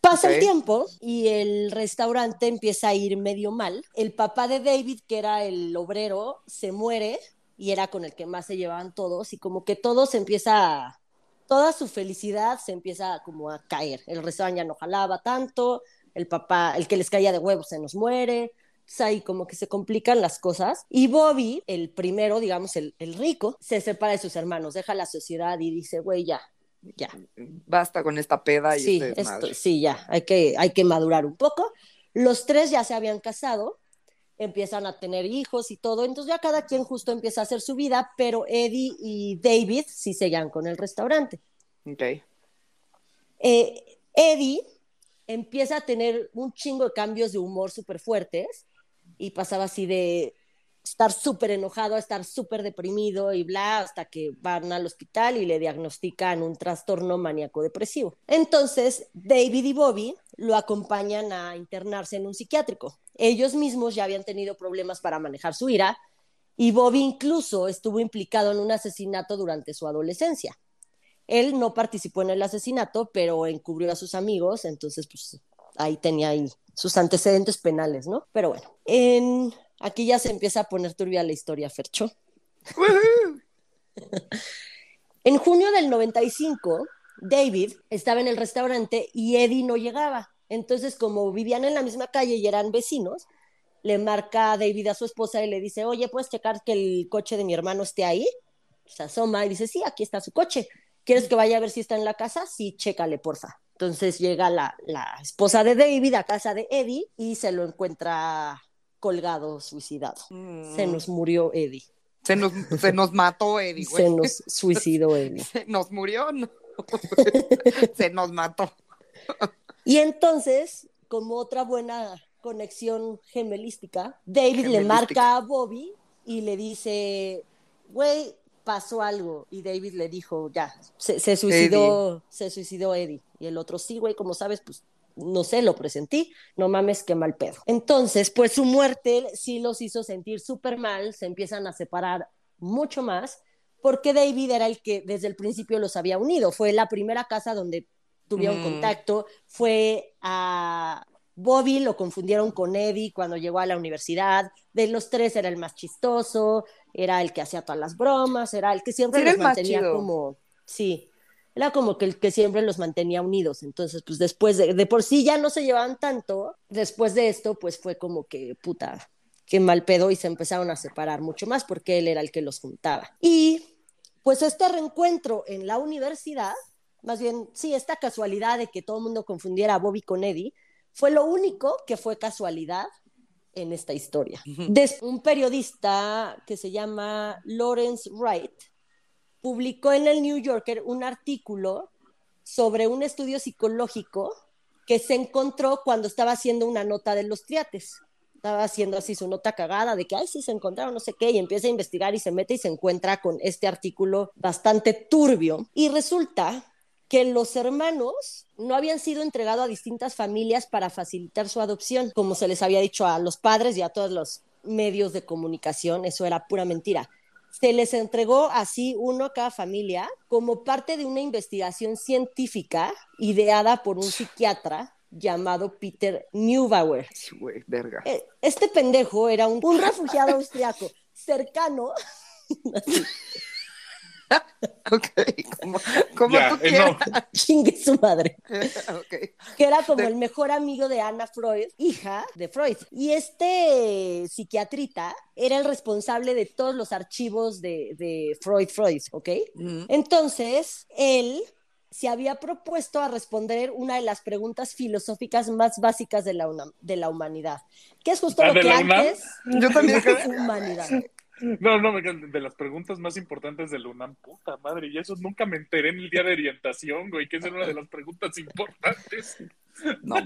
Speaker 2: Pasa el tiempo y el restaurante empieza a ir medio mal. El papá de David, que era el obrero, se muere y era con el que más se llevaban todos y como que todo se empieza a toda su felicidad se empieza como a caer. El restaurante ya no jalaba tanto, el papá, el que les caía de huevos se nos muere, entonces ahí como que se complican las cosas. Y Bobby, el primero, digamos, el, rico, se separa de sus hermanos, deja la sociedad y dice, güey, ya, ya.
Speaker 3: Basta con esta peda y
Speaker 2: sí,
Speaker 3: este
Speaker 2: sí, ya, hay que, hay que madurar un poco. Los tres ya se habían casado, empiezan a tener hijos y todo, entonces ya cada quien justo empieza a hacer su vida, pero Eddie y David sí seguían con el restaurante.
Speaker 3: Ok.
Speaker 2: Eh, Eddie empieza a tener un chingo de cambios de humor súper fuertes y pasaba así de estar súper enojado a estar súper deprimido y bla, hasta que van al hospital y le diagnostican un trastorno maníaco depresivo. Entonces, David y Bobby lo acompañan a internarse en un psiquiátrico. Ellos mismos ya habían tenido problemas para manejar su ira y Bobby incluso estuvo implicado en un asesinato durante su adolescencia. Él no participó en el asesinato, pero encubrió a sus amigos, entonces pues ahí tenía sus antecedentes penales, ¿no? Pero bueno, en... aquí ya se empieza a poner turbia la historia, Fercho. [laughs] en junio del 95, David estaba en el restaurante y Eddie no llegaba. Entonces, como vivían en la misma calle y eran vecinos, le marca a David a su esposa y le dice, oye, ¿puedes checar que el coche de mi hermano esté ahí? Se asoma y dice, sí, aquí está su coche. ¿Quieres que vaya a ver si está en la casa? Sí, chécale, porfa. Entonces llega la, esposa de David a casa de Eddie y se lo encuentra colgado, suicidado. Se nos murió Eddie.
Speaker 3: Se nos, se nos mató Eddie.
Speaker 2: Se nos suicidó Eddie. [laughs]
Speaker 3: Se nos murió, [laughs] se nos mató.
Speaker 2: Y entonces, como otra buena conexión gemelística, David le marca a Bobby y le dice, güey, pasó algo y David le dijo, ya, se, suicidó, se suicidó Eddie. Y el otro, sí, güey, como sabes, pues no sé, lo presentí, no mames, qué mal pedo. Entonces, pues su muerte sí los hizo sentir súper mal, se empiezan a separar mucho más, porque David era el que desde el principio los había unido, fue la primera casa donde tuvieron mm. contacto, fue a Bobby, lo confundieron con Eddie cuando llegó a la universidad, de los tres era el más chistoso, era el que hacía todas las bromas, era el que siempre los mantenía como, sí, era como que el que siempre los mantenía unidos. Entonces, pues después de, de por sí ya no se llevaban tanto, después de esto, pues fue como que, puta, qué mal pedo y se empezaron a separar mucho más porque él era el que los juntaba. Y pues este reencuentro en la universidad, más bien, sí, esta casualidad de que todo el mundo confundiera a Bobby con Eddie, fue lo único que fue casualidad en esta historia. De un periodista que se llama Lawrence Wright publicó en el New Yorker un artículo sobre un estudio psicológico que se encontró cuando estaba haciendo una nota de los triates. Estaba haciendo así su nota cagada de que, ay, sí, se encontraron, no sé qué, y empieza a investigar y se mete y se encuentra con este artículo bastante turbio. Y resulta que los hermanos no habían sido entregados a distintas familias para facilitar su adopción, como se les había dicho a los padres y a todos los medios de comunicación, eso era pura mentira. Se les entregó así uno a cada familia como parte de una investigación científica ideada por un psiquiatra llamado Peter Neubauer. Eh, este pendejo era un, refugiado austriaco cercano [laughs] [laughs]
Speaker 3: ok, como, tú quieras. [laughs]
Speaker 2: Chingue su madre. [laughs] Que era como el mejor amigo de Anna Freud, hija de Freud. Y este psiquiatrita era el responsable de todos los archivos de, Freud, Freud, ¿ok? Entonces, él se había propuesto a responder una de las preguntas filosóficas más básicas de la, de la humanidad, que es justo lo que antes...
Speaker 3: Yo también.
Speaker 2: Humanidad.
Speaker 1: No, no, de las preguntas más importantes del UNAM, puta madre, y eso nunca me enteré en el día de orientación, güey, que es una de las preguntas importantes.
Speaker 3: No,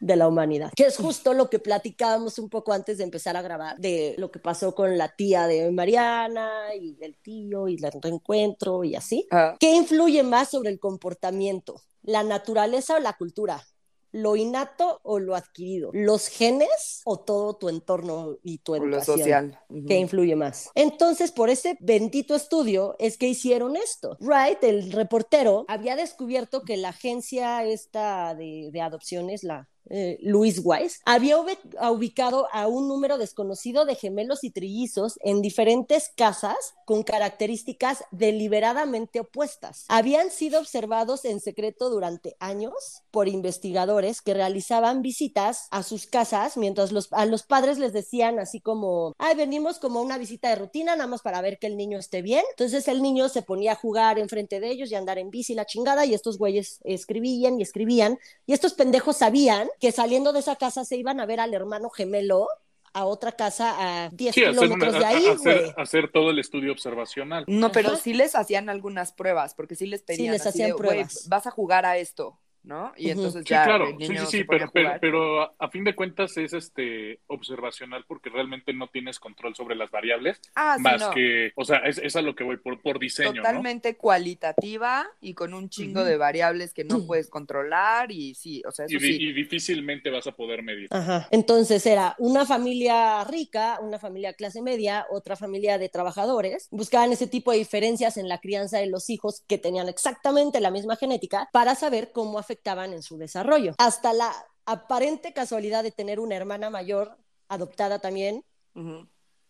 Speaker 2: De la humanidad, que es justo lo que platicábamos un poco antes de empezar a grabar, de lo que pasó con la tía de Mariana y del tío y el reencuentro y así. Ah. ¿Qué influye más sobre el comportamiento? ¿La naturaleza o la cultura? Lo innato o lo adquirido, los genes o todo tu entorno y tu educación. Lo social. ¿Qué influye más? Entonces, por ese bendito estudio es que hicieron esto. Wright, el reportero, había descubierto que la agencia esta de, de adopciones, la eh, Luis Weiss, había ubicado a un número desconocido de gemelos y trillizos en diferentes casas con características deliberadamente opuestas. Habían sido observados en secreto durante años por investigadores que realizaban visitas a sus casas mientras los, a los padres les decían así como, ay, venimos como una visita de rutina nada más para ver que el niño esté bien. Entonces el niño se ponía a jugar enfrente de ellos y andar en bici la chingada y estos güeyes escribían y escribían y estos pendejos sabían que saliendo de esa casa se iban a ver al hermano gemelo a otra casa a 10 kilómetros de ahí,
Speaker 1: hacer, hacer, todo el estudio observacional.
Speaker 3: No, pero sí les hacían algunas pruebas, porque sí les pedían.
Speaker 2: Sí les hacían pruebas.
Speaker 3: vas a jugar a esto. ¿No? Y entonces
Speaker 1: sí,
Speaker 3: ya
Speaker 1: claro,
Speaker 3: el niño
Speaker 1: sí, sí, sí, pero,
Speaker 3: a
Speaker 1: pero, a, a fin de cuentas es este observacional porque realmente no tienes control sobre las variables,
Speaker 3: Ah, sí,
Speaker 1: más
Speaker 3: no.
Speaker 1: que, o sea, es, es a lo que voy por, por diseño, ¿no?
Speaker 3: Totalmente cualitativa y con un chingo de variables que no puedes controlar y sí, o sea, eso
Speaker 1: Y, di-
Speaker 3: sí.
Speaker 1: y difícilmente vas a poder medir.
Speaker 2: Ajá. Entonces era una familia rica, una familia clase media, otra familia de trabajadores. Buscaban ese tipo de diferencias en la crianza de los hijos que tenían exactamente la misma genética para saber cómo afectaban en su desarrollo. Hasta la aparente casualidad de tener una hermana mayor adoptada también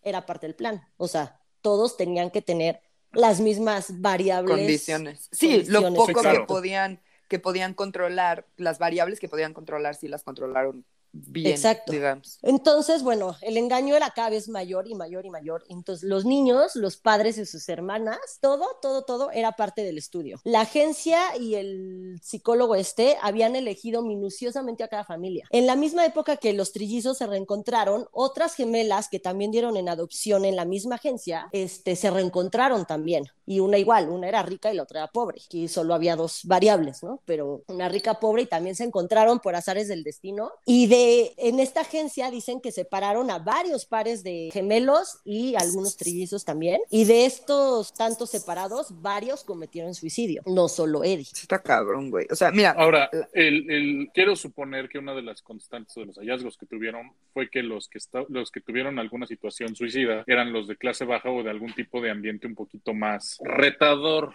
Speaker 2: era parte del plan. O sea, todos tenían que tener las mismas variables.
Speaker 3: Condiciones. Sí, lo poco
Speaker 1: Sí,
Speaker 3: que podían que podían controlar, las variables que podían controlar, sí las controlaron bien,
Speaker 2: Exacto.
Speaker 3: digamos.
Speaker 2: Entonces, bueno, el engaño era cada vez mayor y mayor y mayor. Entonces, los niños, los padres y sus hermanas, todo, todo, todo era parte del estudio. La agencia y el psicólogo este habían elegido minuciosamente a cada familia. En la misma época que los trillizos se reencontraron, otras gemelas que también dieron en adopción en la misma agencia, este, se reencontraron también. Y una igual, una era rica y la otra era pobre. Aquí solo había dos variables, ¿no? Pero una rica, pobre y también se encontraron por azares del destino. Y de en esta agencia dicen que separaron a varios pares de gemelos y algunos trillizos también. Y de estos tantos separados, varios cometieron suicidio, no solo Eddie.
Speaker 3: Está cabrón, güey. O sea, mira,
Speaker 1: Ahora, el, el- quiero suponer que una de las constantes de los hallazgos que tuvieron fue que los que, los que tuvieron alguna situación suicida eran los de clase baja o de algún tipo de ambiente un poquito más retador.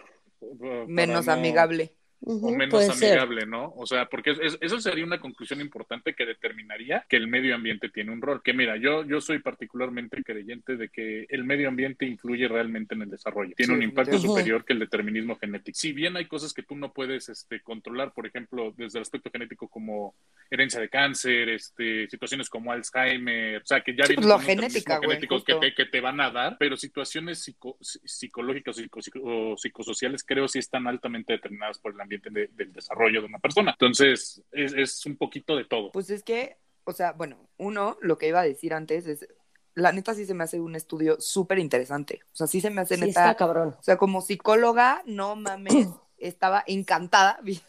Speaker 1: para
Speaker 3: menos
Speaker 1: no-
Speaker 3: amigable.
Speaker 1: O menos
Speaker 2: ser.
Speaker 1: amigable, ¿no? O sea, porque es- es- eso sería una conclusión importante que determinaría que el medio ambiente tiene un rol. Que mira, yo, yo soy particularmente creyente de que el medio ambiente influye realmente en el desarrollo. Tiene
Speaker 3: Sí,
Speaker 1: un impacto superior que el determinismo genético. Si bien hay cosas que tú no puedes este, controlar, por ejemplo, desde el aspecto genético como herencia de cáncer, este, situaciones como Alzheimer, o sea, que ya
Speaker 3: Sí,
Speaker 1: vienen
Speaker 3: lo genética, güey,
Speaker 1: genético que te, que te van a dar, pero situaciones psico- psicológicas o psico- o psicosociales creo sí están altamente determinadas por el ambiente de- del desarrollo de una persona. Entonces, es, es un poquito de todo.
Speaker 3: Pues es que, o sea, bueno, uno, lo que iba a decir antes es, la neta sí se me hace un estudio súper interesante. O sea, sí se me hace
Speaker 2: Sí,
Speaker 3: neta,
Speaker 2: está cabrón.
Speaker 3: o sea, como psicóloga, no mames, [clears throat] estaba encantada [laughs] vi-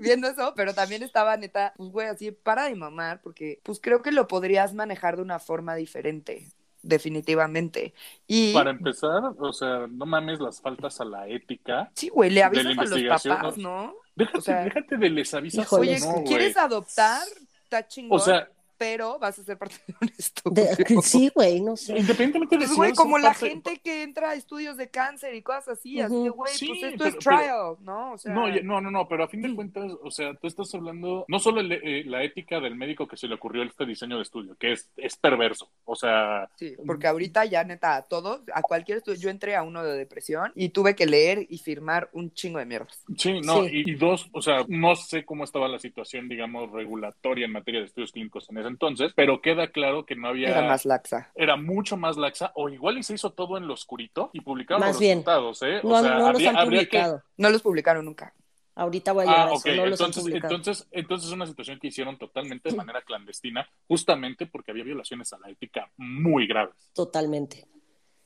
Speaker 3: viendo eso, pero también estaba neta, pues güey, así para de mamar, porque pues creo que lo podrías manejar de una forma diferente, definitivamente. Y
Speaker 1: Para empezar, o sea, no mames las faltas a la ética.
Speaker 3: sí, güey, le avisas a los papás,
Speaker 1: ¿no?
Speaker 3: ¿no?
Speaker 1: Déjate,
Speaker 3: O sea,
Speaker 1: déjate de les avisas.
Speaker 3: Oye,
Speaker 1: no.
Speaker 3: ¿quieres adoptar? Está chingón,
Speaker 1: O sea,
Speaker 3: pero vas a ser parte de un [laughs]
Speaker 2: De-
Speaker 3: estudio. [laughs]
Speaker 2: sí, güey, no sé.
Speaker 1: independientemente de
Speaker 3: Pues, güey, como la
Speaker 1: parte-
Speaker 3: gente que entra a estudios de cáncer y cosas así, así de, güey,
Speaker 1: Sí,
Speaker 3: pues esto
Speaker 1: pero-
Speaker 3: es
Speaker 1: pero-
Speaker 3: trial, ¿no? O sea,
Speaker 1: No, no, no, no, pero a fin de cuentas, o sea, tú estás hablando no solo el- eh, la ética del médico que se le ocurrió este diseño de estudio, que es, es perverso, o sea,
Speaker 3: sí, porque ahorita ya neta, a todos, a cualquier estudio, yo entré a uno de depresión y tuve que leer y firmar un chingo de mierdas.
Speaker 1: sí, no,
Speaker 2: Sí.
Speaker 1: Y, y dos, o sea, no sé cómo estaba la situación, digamos, regulatoria en materia de estudios clínicos en ese entonces, pero queda claro que no había...
Speaker 3: Era más laxa.
Speaker 1: era mucho más laxa, o igual y se hizo todo en lo oscurito y publicaron
Speaker 2: Más
Speaker 1: los
Speaker 2: bien.
Speaker 1: resultados, ¿eh? O
Speaker 2: No,
Speaker 1: sea,
Speaker 2: no los han
Speaker 1: que-
Speaker 2: publicado.
Speaker 3: No los publicaron nunca.
Speaker 2: Ahorita voy a llegar
Speaker 1: Ah,
Speaker 2: a no los han publicado.
Speaker 1: entonces, entonces es una situación que hicieron totalmente de [clears throat] manera clandestina, justamente porque había violaciones a la ética muy graves.
Speaker 2: Totalmente.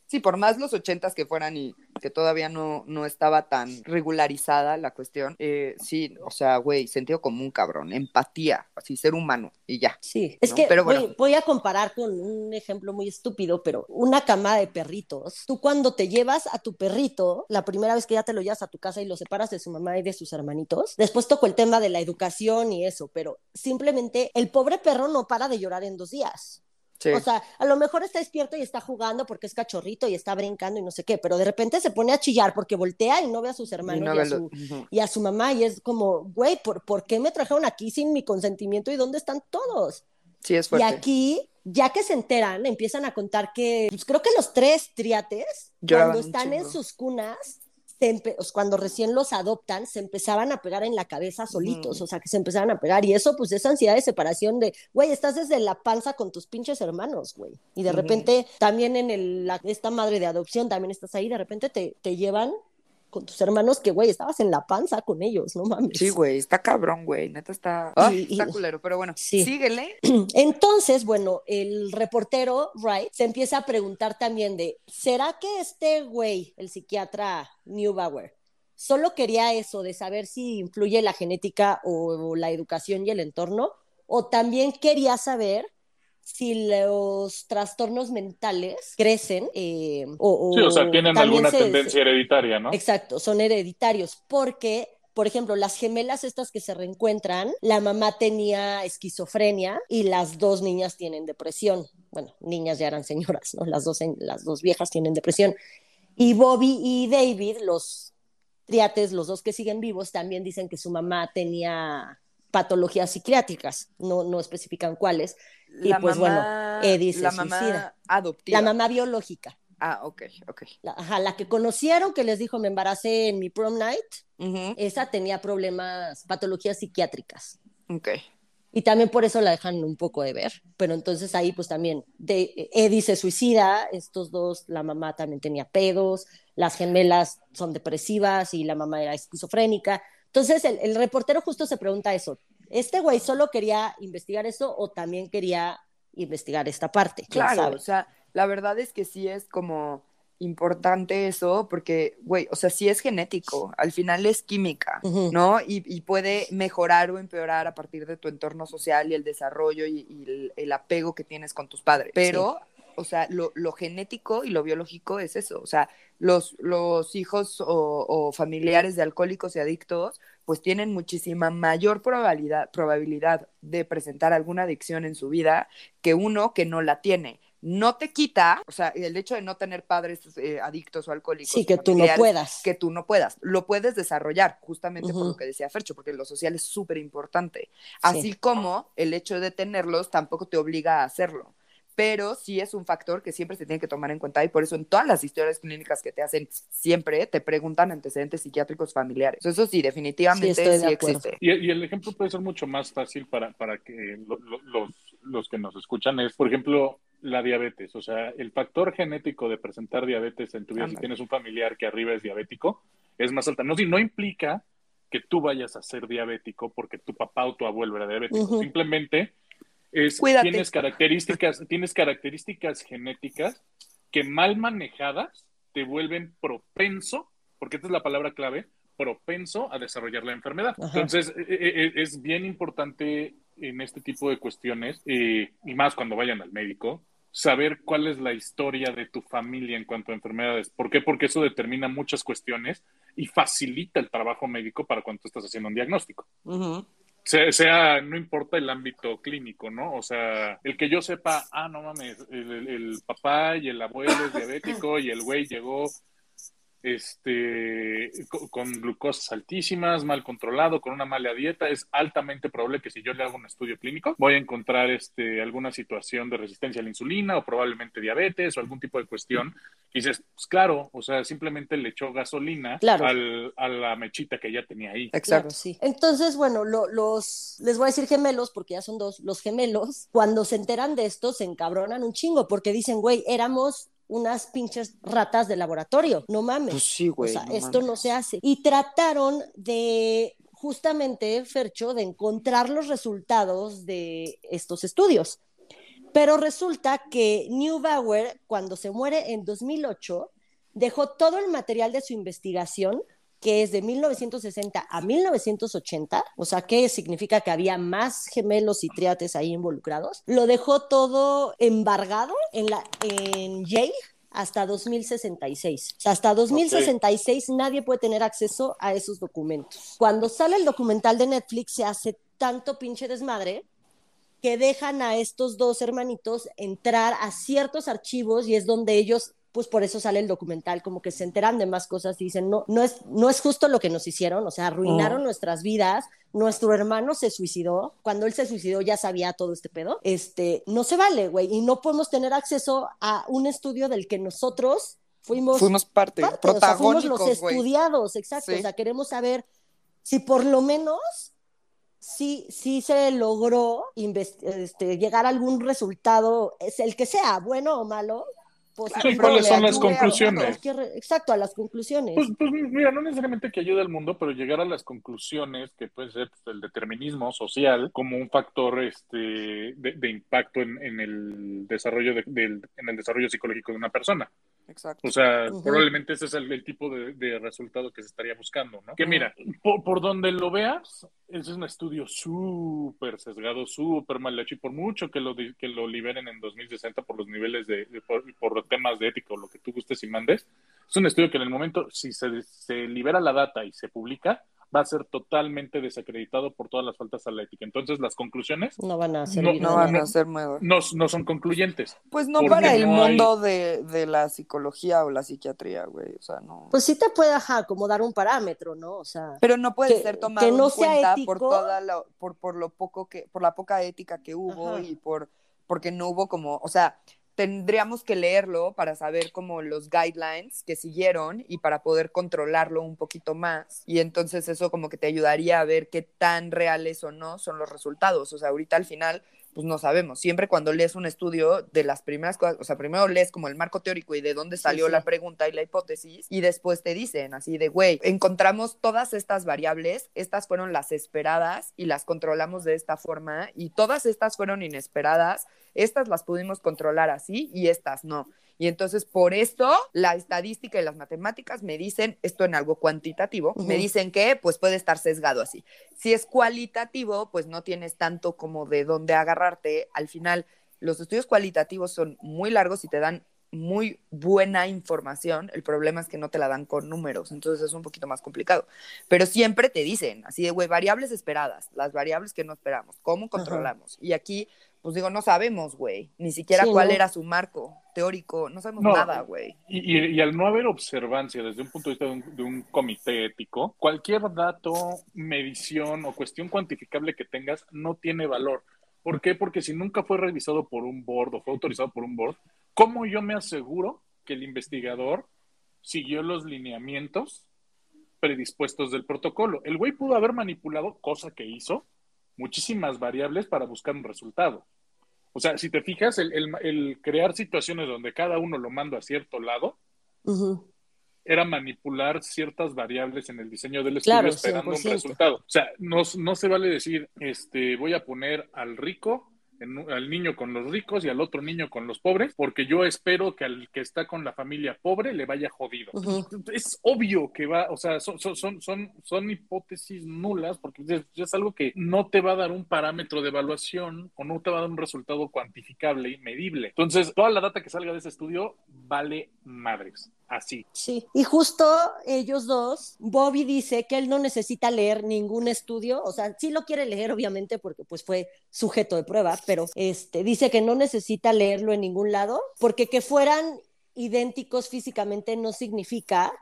Speaker 3: Sí, por más los ochentas que fueran y que todavía no, no estaba tan regularizada la cuestión, eh, sí, o sea, güey, sentido común, cabrón, empatía, así, ser humano y ya.
Speaker 2: Sí, es
Speaker 3: ¿no?
Speaker 2: que
Speaker 3: Pero
Speaker 2: voy a comparar con un ejemplo muy estúpido, pero una camada de perritos. Tú cuando te llevas a tu perrito, la primera vez que ya te lo llevas a tu casa y lo separas de su mamá y de sus hermanitos, después toco el tema de la educación y eso, pero simplemente el pobre perro no para de llorar en dos días.
Speaker 3: Sí.
Speaker 2: O sea, a lo mejor está despierto y está jugando porque es cachorrito y está brincando y no sé qué, pero de repente se pone a chillar porque voltea y no ve a sus
Speaker 3: Y
Speaker 2: hermanos
Speaker 3: no
Speaker 2: y, a su, y a su mamá y es como, güey, ¿por, ¿por qué me trajeron aquí sin mi consentimiento y dónde están todos?
Speaker 3: Sí, es
Speaker 2: Y
Speaker 3: fuerte.
Speaker 2: aquí, ya que se enteran, empiezan a contar que, pues creo que los tres triates,
Speaker 3: Lloraban
Speaker 2: cuando están en sus cunas, cuando recién los adoptan, se empezaban a pegar en la cabeza solitos, o sea, que se empezaban a pegar. Y eso, pues, esa ansiedad de separación de, güey, estás desde la panza con tus pinches hermanos, güey. Y de repente, también en el, la- esta madre de adopción, también estás ahí, de repente te, te llevan con tus hermanos que, güey, estabas en la panza con ellos, no mames.
Speaker 3: Sí, güey, está cabrón, güey, neta está...
Speaker 2: Y-
Speaker 3: está
Speaker 2: y-
Speaker 3: culero, pero bueno,
Speaker 2: Sí.
Speaker 3: síguele. [clears throat]
Speaker 2: Entonces, bueno, el reportero Wright se empieza a preguntar también de, ¿será que este güey, el psiquiatra Neubauer, solo quería eso de saber si influye la genética o, la educación y el entorno, o también quería saber si los trastornos mentales crecen
Speaker 1: eh, o, sí, o sea, tienen alguna tendencia hereditaria, ¿no?
Speaker 2: Exacto, son hereditarios, porque por ejemplo, las gemelas estas que se reencuentran, la mamá tenía esquizofrenia y las dos niñas tienen depresión. Bueno, niñas ya eran señoras, ¿no? Las dos, las dos viejas tienen depresión. Y Bobby y David, los triates, los dos que siguen vivos, también dicen que su mamá tenía patologías psiquiátricas, no, no especifican cuáles. y pues bueno, Eddie se la Mamá adoptiva. La mamá biológica.
Speaker 3: Ah, ok, ok.
Speaker 2: La, ajá, la que conocieron que les dijo me embaracé en mi prom night, esa tenía problemas, patologías psiquiátricas.
Speaker 3: Ok.
Speaker 2: Y también por eso la dejan un poco de ver. Pero entonces ahí pues también de, Eddie se suicida, estos dos, la mamá también tenía pedos, las gemelas son depresivas y la mamá era esquizofrénica. Entonces el, el reportero justo se pregunta eso, ¿este güey solo quería investigar eso o también quería investigar esta parte?
Speaker 3: Claro, o sea la verdad es que sí es como importante eso, porque, güey, o sea, sí es genético, al final es química, ¿no? Y, puede mejorar o empeorar a partir de tu entorno social y el desarrollo y, el, apego que tienes con tus padres. Pero, o sea, lo, genético y lo biológico es eso, o sea, los, los hijos o, o, familiares de alcohólicos y adictos, pues tienen muchísima mayor probabilidad, probabilidad de presentar alguna adicción en su vida que uno que no la tiene no te quita, o sea, el hecho de no tener padres eh, adictos o alcohólicos.
Speaker 2: Sí, que tú no puedas.
Speaker 3: Que tú no puedas. Lo puedes desarrollar, justamente por lo que decía Fercho, porque lo social es súper importante. Así como el hecho de tenerlos tampoco te obliga a hacerlo. Pero sí es un factor que siempre se tiene que tomar en cuenta y por eso en todas las historias clínicas que te hacen siempre te preguntan antecedentes psiquiátricos familiares. Eso sí, definitivamente sí, existe.
Speaker 1: Y, el ejemplo puede ser mucho más fácil para, para que los, los que nos escuchan es, por ejemplo, la diabetes, o sea, el factor genético de presentar diabetes en tu vida, si tienes un familiar que arriba es diabético, es más alta. No, no implica que tú vayas a ser diabético porque tu papá o tu abuelo era diabético. Simplemente es, tienes características, [laughs] tienes características genéticas que mal manejadas te vuelven propenso, porque esta es la palabra clave, propenso a desarrollar la enfermedad. Entonces, e, e, e, es bien importante en este tipo de cuestiones, eh, y más cuando vayan al médico, saber cuál es la historia de tu familia en cuanto a enfermedades. ¿Por qué? Porque eso determina muchas cuestiones y facilita el trabajo médico para cuando estás haciendo un diagnóstico. Sea, no importa el ámbito clínico, ¿no? O sea, el que yo sepa, ah, no mames, el papá y el abuelo es diabético y el güey llegó este, con glucosas altísimas, mal controlado, con una mala dieta, es altamente probable que si yo le hago un estudio clínico, voy a encontrar este, alguna situación de resistencia a la insulina o probablemente diabetes o algún tipo de cuestión. Y dices, pues claro, o sea, simplemente le echó gasolina al, a la mechita que ya tenía ahí.
Speaker 2: Exacto. sí. Entonces, bueno, los, les voy a decir gemelos, porque ya son dos, los gemelos, cuando se enteran de esto, se encabronan un chingo, porque dicen, güey, éramos unas pinches ratas de laboratorio. No mames.
Speaker 3: Pues sí, güey.
Speaker 2: O sea, esto no se hace. Y trataron de justamente, Fercho, de encontrar los resultados de estos estudios. Pero resulta que Neubauer, cuando se muere en 2008, dejó todo el material de su investigación que es de 1960 a 1980, o sea, ¿qué significa que había más gemelos y triates ahí involucrados, lo dejó todo embargado en, la, en Yale hasta 2066. O sea, hasta 2066 nadie puede tener acceso a esos documentos. Cuando sale el documental de Netflix se hace tanto pinche desmadre que dejan a estos dos hermanitos entrar a ciertos archivos y es donde ellos pues por eso sale el documental, como que se enteran de más cosas y dicen, no, no es, no es justo lo que nos hicieron, o sea, arruinaron oh. nuestras vidas, nuestro hermano se suicidó, cuando él se suicidó ya sabía todo este pedo, este, no se vale, güey, y no podemos tener acceso a un estudio del que nosotros fuimos,
Speaker 3: fuimos parte, protagónicos,
Speaker 2: fuimos los estudiados, exacto, o sea, queremos saber si por lo menos sí, sí se logró este, llegar a algún resultado, es el que sea, bueno o malo,
Speaker 1: ¿Cuáles son las conclusiones?
Speaker 2: exacto, a las conclusiones.
Speaker 1: Pues, pues, mira, no necesariamente que ayude al mundo, pero llegar a las conclusiones que puede ser pues, el determinismo social como un factor este, de, impacto en, el desarrollo en el desarrollo psicológico de una persona.
Speaker 3: Exacto.
Speaker 1: O sea, probablemente ese es el, tipo de, resultado que se estaría buscando, ¿no? Que mira, por, donde lo veas, ese es un estudio súper sesgado, súper mal hecho, y por mucho que lo, que lo liberen en 2060 por los niveles de, por, por, temas de ética o lo que tú gustes y mandes, es un estudio que en el momento, si se, se libera la data y se publica, va a ser totalmente desacreditado por todas las faltas a la ética. Entonces, las conclusiones
Speaker 2: no van a ser,
Speaker 3: no, van a ser
Speaker 1: no, no, son concluyentes.
Speaker 3: Pues no para el mundo de, de, la psicología o la psiquiatría, güey. O sea, no.
Speaker 2: Pues sí te puede como dar un parámetro, ¿no? O sea.
Speaker 3: Pero no puede ser tomado en cuenta por toda la, por, por lo poco que, por la poca ética que hubo y por porque no hubo como, o sea, tendríamos que leerlo para saber como los guidelines que siguieron y para poder controlarlo un poquito más. Y entonces eso como que te ayudaría a ver qué tan reales o no son los resultados. O sea, ahorita al final pues no sabemos. Siempre cuando lees un estudio de las primeras cosas, o sea, primero lees como el marco teórico y de dónde salió la pregunta y la hipótesis, y después te dicen así de, güey, encontramos todas estas variables, estas fueron las esperadas y las controlamos de esta forma, y todas estas fueron inesperadas, estas las pudimos controlar así y estas no. Y entonces por esto la estadística y las matemáticas me dicen esto en algo cuantitativo, me dicen que pues puede estar sesgado así. Si es cualitativo, pues no tienes tanto como de dónde agarrarte. Al final, los estudios cualitativos son muy largos y te dan muy buena información, el problema es que no te la dan con números, entonces es un poquito más complicado. Pero siempre te dicen, así de, güey, variables esperadas, las variables que no esperamos, cómo controlamos. Y aquí pues digo, no sabemos, güey, ni siquiera cuál era su marco teórico, no sabemos nada, güey.
Speaker 1: Y, al no haber observancia desde un punto de vista de un, comité ético, cualquier dato, medición o cuestión cuantificable que tengas no tiene valor. ¿Por qué? Porque si nunca fue revisado por un board o fue autorizado por un board, ¿cómo yo me aseguro que el investigador siguió los lineamientos predispuestos del protocolo? El güey pudo haber manipulado, cosa que hizo, muchísimas variables para buscar un resultado. O sea, si te fijas, el, crear situaciones donde cada uno lo manda a cierto lado, era manipular ciertas variables en el diseño del estudio esperando un resultado. O sea, no, no se vale decir, este, voy a poner al rico al niño con los ricos y al otro niño con los pobres, porque yo espero que al que está con la familia pobre le vaya jodido. Es obvio que va, o sea, son, son, son, son hipótesis nulas, porque es, algo que no te va a dar un parámetro de evaluación o no te va a dar un resultado cuantificable y medible. Entonces, toda la data que salga de ese estudio vale madres así.
Speaker 2: Sí, y justo ellos dos, Bobby dice que él no necesita leer ningún estudio, o sea, sí lo quiere leer obviamente porque pues fue sujeto de prueba, pero este dice que no necesita leerlo en ningún lado porque que fueran idénticos físicamente no significa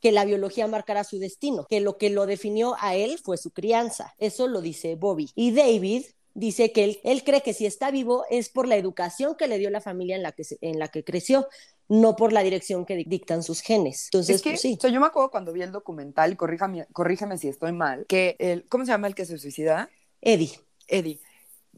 Speaker 2: que la biología marcara su destino, que lo que lo definió a él fue su crianza. Eso lo dice Bobby. Y David dice que él, él, cree que si está vivo es por la educación que le dio la familia en la que, en la que creció, no por la dirección que dictan sus genes. Entonces,
Speaker 3: que,
Speaker 2: pues sí.
Speaker 3: yo me acuerdo cuando vi el documental, corríjame, corrígeme si estoy mal, que el, ¿cómo se llama el que se suicida?
Speaker 2: Eddie.
Speaker 3: Eddie.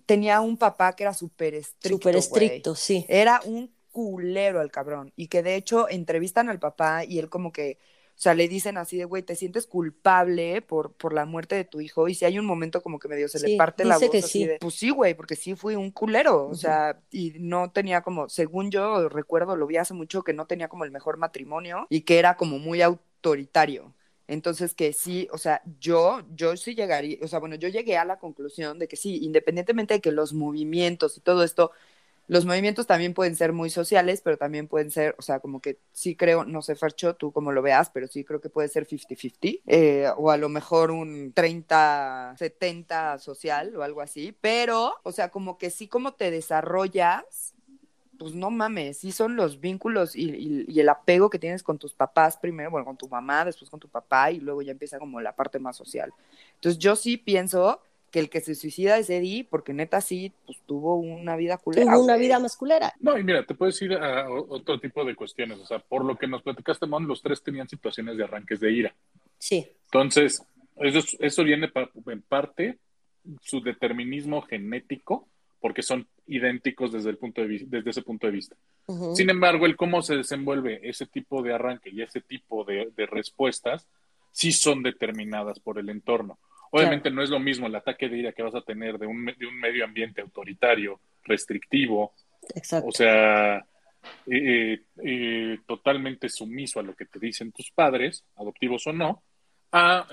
Speaker 3: Tenía un papá que era súper estricto.
Speaker 2: Súper estricto, sí.
Speaker 3: Era un culero el cabrón. Y que de hecho entrevistan al papá y él como que o sea, le dicen así de, güey, te sientes culpable por, por la muerte de tu hijo. Y si hay un momento como que medio se le parte la voz así de, pues sí, güey, porque sí fui un culero. O sea, y no tenía como, según yo recuerdo, lo vi hace mucho, que no tenía como el mejor matrimonio y que era como muy autoritario. Entonces, que sí, o sea, yo, yo sí llegaría, o sea, bueno, yo llegué a la conclusión de que sí, independientemente de que los movimientos y todo esto los movimientos también pueden ser muy sociales, pero también pueden ser, o sea, como que sí creo, no sé, Fercho, tú como lo veas, pero sí creo que puede ser 50-50, eh, o a lo mejor un 30-70 social o algo así, pero, o sea, como que sí como te desarrollas, pues no mames, sí son los vínculos y, y, el apego que tienes con tus papás primero, bueno, con tu mamá, después con tu papá y luego ya empieza como la parte más social. Entonces yo sí pienso que el que se suicida es Eddie, porque neta sí, pues tuvo una vida culera.
Speaker 2: Tuvo una vida más culera.
Speaker 1: No, y mira, te puedes ir a otro tipo de cuestiones. O sea, por lo que nos platicaste, Mon, los tres tenían situaciones de arranques de ira.
Speaker 2: Sí.
Speaker 1: Entonces, eso, eso viene en parte su determinismo genético, porque son idénticos desde, el punto de, desde ese punto de vista. Sin embargo, el cómo se desenvuelve ese tipo de arranque y ese tipo de, de respuestas, sí son determinadas por el entorno. Obviamente no es lo mismo el ataque de ira que vas a tener de un, de un medio ambiente autoritario, restrictivo. Exacto. O sea, eh, eh, totalmente sumiso a lo que te dicen tus padres, adoptivos o no, a,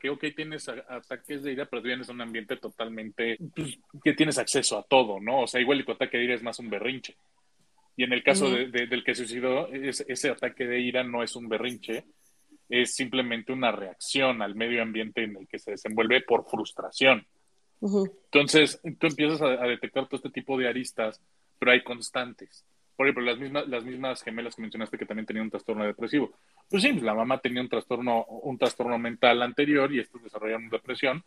Speaker 1: que, ok, tienes ataques de ira, pero vienes en un ambiente totalmente, pues, que tienes acceso a todo, ¿no? O sea, igual y tu ataque de ira es más un berrinche. Y en el caso del que suicidó, ese ataque de ira no es un berrinche, es simplemente una reacción al medio ambiente en el que se desenvuelve por frustración. Entonces, tú empiezas a, detectar todo este tipo de aristas, pero hay constantes. Por ejemplo, las mismas, las mismas gemelas que mencionaste que también tenían un trastorno depresivo. Pues sí, la mamá tenía un trastorno, un trastorno mental anterior y estos desarrollaron depresión,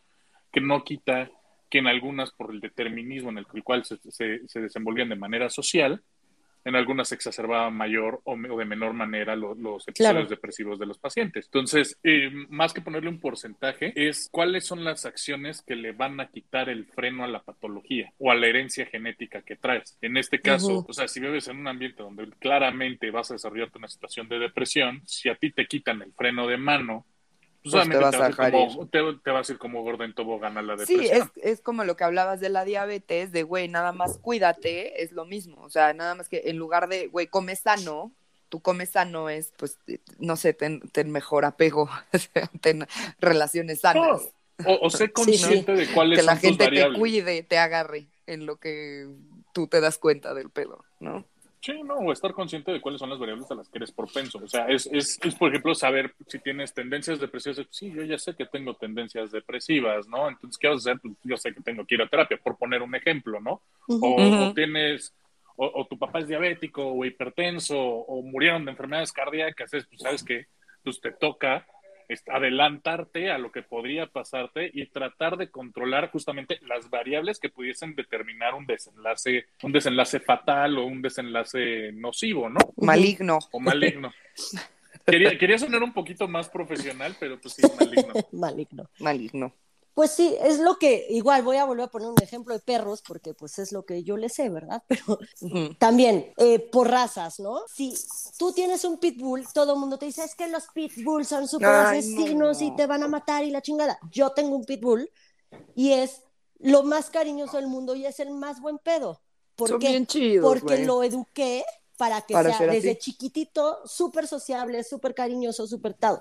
Speaker 1: que no quita que en algunas, por el determinismo en el cual se, se desenvolvían de manera social, en algunas se exacerbaba mayor o, de menor manera los episodios depresivos de los pacientes. Entonces, eh, más que ponerle un porcentaje, es cuáles son las acciones que le van a quitar el freno a la patología o a la herencia genética que traes. En este caso, o sea, si vives en un ambiente donde claramente vas a desarrollarte una situación de depresión, si a ti te quitan el freno de mano, pues te, vas a como, te, vas a ir como gordo en tobogán a la depresión.
Speaker 3: Sí, es, es como lo que hablabas de la diabetes, de, güey, nada más cuídate, es lo mismo. O sea, nada más que en lugar de, güey, come sano, tú comes sano es, pues, no sé, ten, mejor apego, [laughs] ten relaciones sanas.
Speaker 1: o, sé [laughs] consciente de cuáles
Speaker 3: que son Que la gente te cuide, te agarre en lo que tú te das cuenta del pedo, ¿no?
Speaker 1: Sí, no, o estar consciente de cuáles son las variables a las que eres propenso. O sea, es, es, es, por ejemplo, saber si tienes tendencias depresivas. Sí, yo ya sé que tengo tendencias depresivas, ¿no? Entonces, ¿qué vas a hacer? Pues yo sé que tengo que ir a terapia, por poner un ejemplo, ¿no? o, tienes, o, tu papá es diabético o hipertenso, o murieron de enfermedades cardíacas, pues sabes que pues te toca adelantarte a lo que podría pasarte y tratar de controlar justamente las variables que pudiesen determinar un desenlace, un desenlace fatal o un desenlace nocivo, ¿no?
Speaker 3: Maligno.
Speaker 1: O maligno. Quería, quería sonar un poquito más profesional, pero pues sí, maligno. [laughs]
Speaker 2: maligno.
Speaker 3: Maligno.
Speaker 2: Pues sí, es lo que, igual voy a volver a poner un ejemplo de perros, porque pues es lo que yo le sé, ¿verdad? [laughs] Pero también, eh, por razas, ¿no? Si tú tienes un pitbull, todo el mundo te dice, es que los pitbulls son súper asesinos y te van a matar y la chingada. Yo tengo un pitbull y es lo más cariñoso del mundo y es el más buen pedo.
Speaker 3: ¿Por son bien
Speaker 2: Porque lo eduqué para que sea desde chiquitito súper sociable, súper cariñoso, súper tal.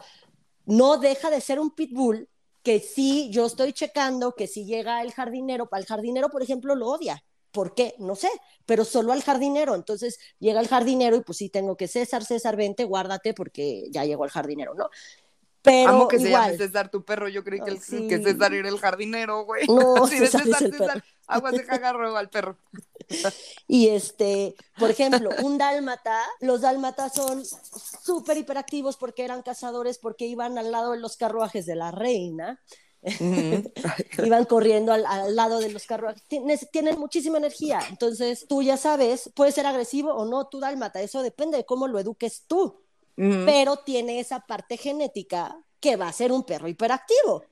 Speaker 2: No deja de ser un pitbull que sí, yo estoy checando que si llega el jardinero, al jardinero, por ejemplo, lo odia. ¿Por qué? No sé, pero solo al jardinero. Entonces llega el jardinero y pues sí tengo que César, César, vente, guárdate porque ya llegó el jardinero, ¿no?
Speaker 3: Pero Amo que se llame César tu perro, yo creí que, el, que César era el jardinero, güey. No, [laughs] César, César, César, aguas de cagarro al perro.
Speaker 2: Y este, por ejemplo, un dálmata, los dálmatas son súper hiperactivos porque eran cazadores, porque iban al lado de los carruajes de la reina. [laughs] iban corriendo al, lado de los carruajes, tienen muchísima energía, entonces tú ya sabes, puede ser agresivo o no tu dálmata, eso depende de cómo lo eduques tú, pero tiene esa parte genética que va a ser un perro hiperactivo.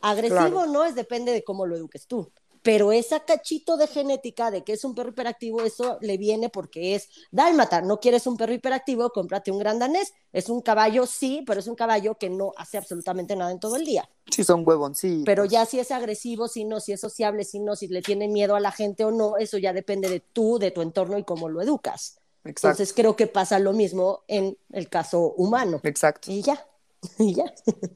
Speaker 2: Agresivo no es depende de cómo lo eduques tú pero esa cachito de genética de que es un perro hiperactivo, eso le viene porque es dálmata. No quieres un perro hiperactivo, cómprate un gran danés. Es un caballo, sí, pero es un caballo que no hace absolutamente nada en todo el día.
Speaker 3: Sí, son sí.
Speaker 2: Pero ya si es agresivo, si no, si es sociable, si no, si le tiene miedo a la gente o no, eso ya depende de tú, de tu entorno y cómo lo educas. Entonces creo que pasa lo mismo en el caso humano.
Speaker 3: Exacto.
Speaker 2: Y ya. [laughs] ya.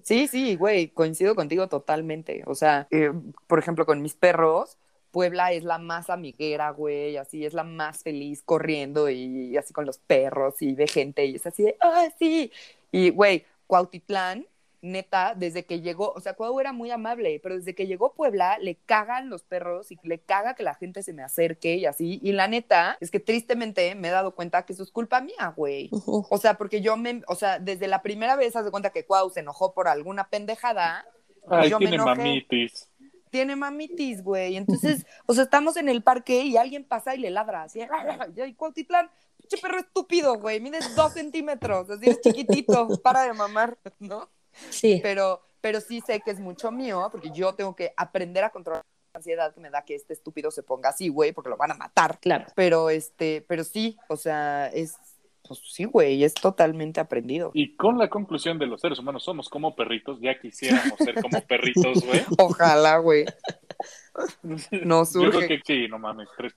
Speaker 3: Sí, sí, güey, coincido contigo totalmente. O sea, eh, por ejemplo, con mis perros, Puebla es la más amiguera, güey, así es la más feliz corriendo y, así con los perros y ve gente y es así de, ah, sí. Y, güey, Cuautitlán neta, desde que llegó, o sea, Cuau era muy amable, pero desde que llegó Puebla le cagan los perros y le caga que la gente se me acerque y así. Y la neta es que tristemente me he dado cuenta que eso es culpa mía, güey. O sea, porque yo me, o sea, desde la primera vez haz de cuenta que Cuau se enojó por alguna pendejada.
Speaker 1: Ay, yo tiene mamitis.
Speaker 3: Tiene mamitis, güey. Entonces, o sea, estamos en el parque y alguien pasa y le ladra así. [laughs] Y Cuautitlán, pinche perro estúpido, güey. Mides dos centímetros, así es chiquitito, para de mamar, [laughs] ¿no?
Speaker 2: Sí.
Speaker 3: Pero, pero sí sé que es mucho mío, porque yo tengo que aprender a controlar la ansiedad que me da que este estúpido se ponga así, güey, porque lo van a matar.
Speaker 2: Claro.
Speaker 3: Pero este, pero sí, o sea, es pues sí, güey, es totalmente aprendido.
Speaker 1: Y con la conclusión de los seres humanos somos como perritos, ya quisiéramos ser como [laughs] perritos, güey.
Speaker 3: Ojalá, güey. [laughs] No surge.
Speaker 1: Yo creo que sí, no mames, tres,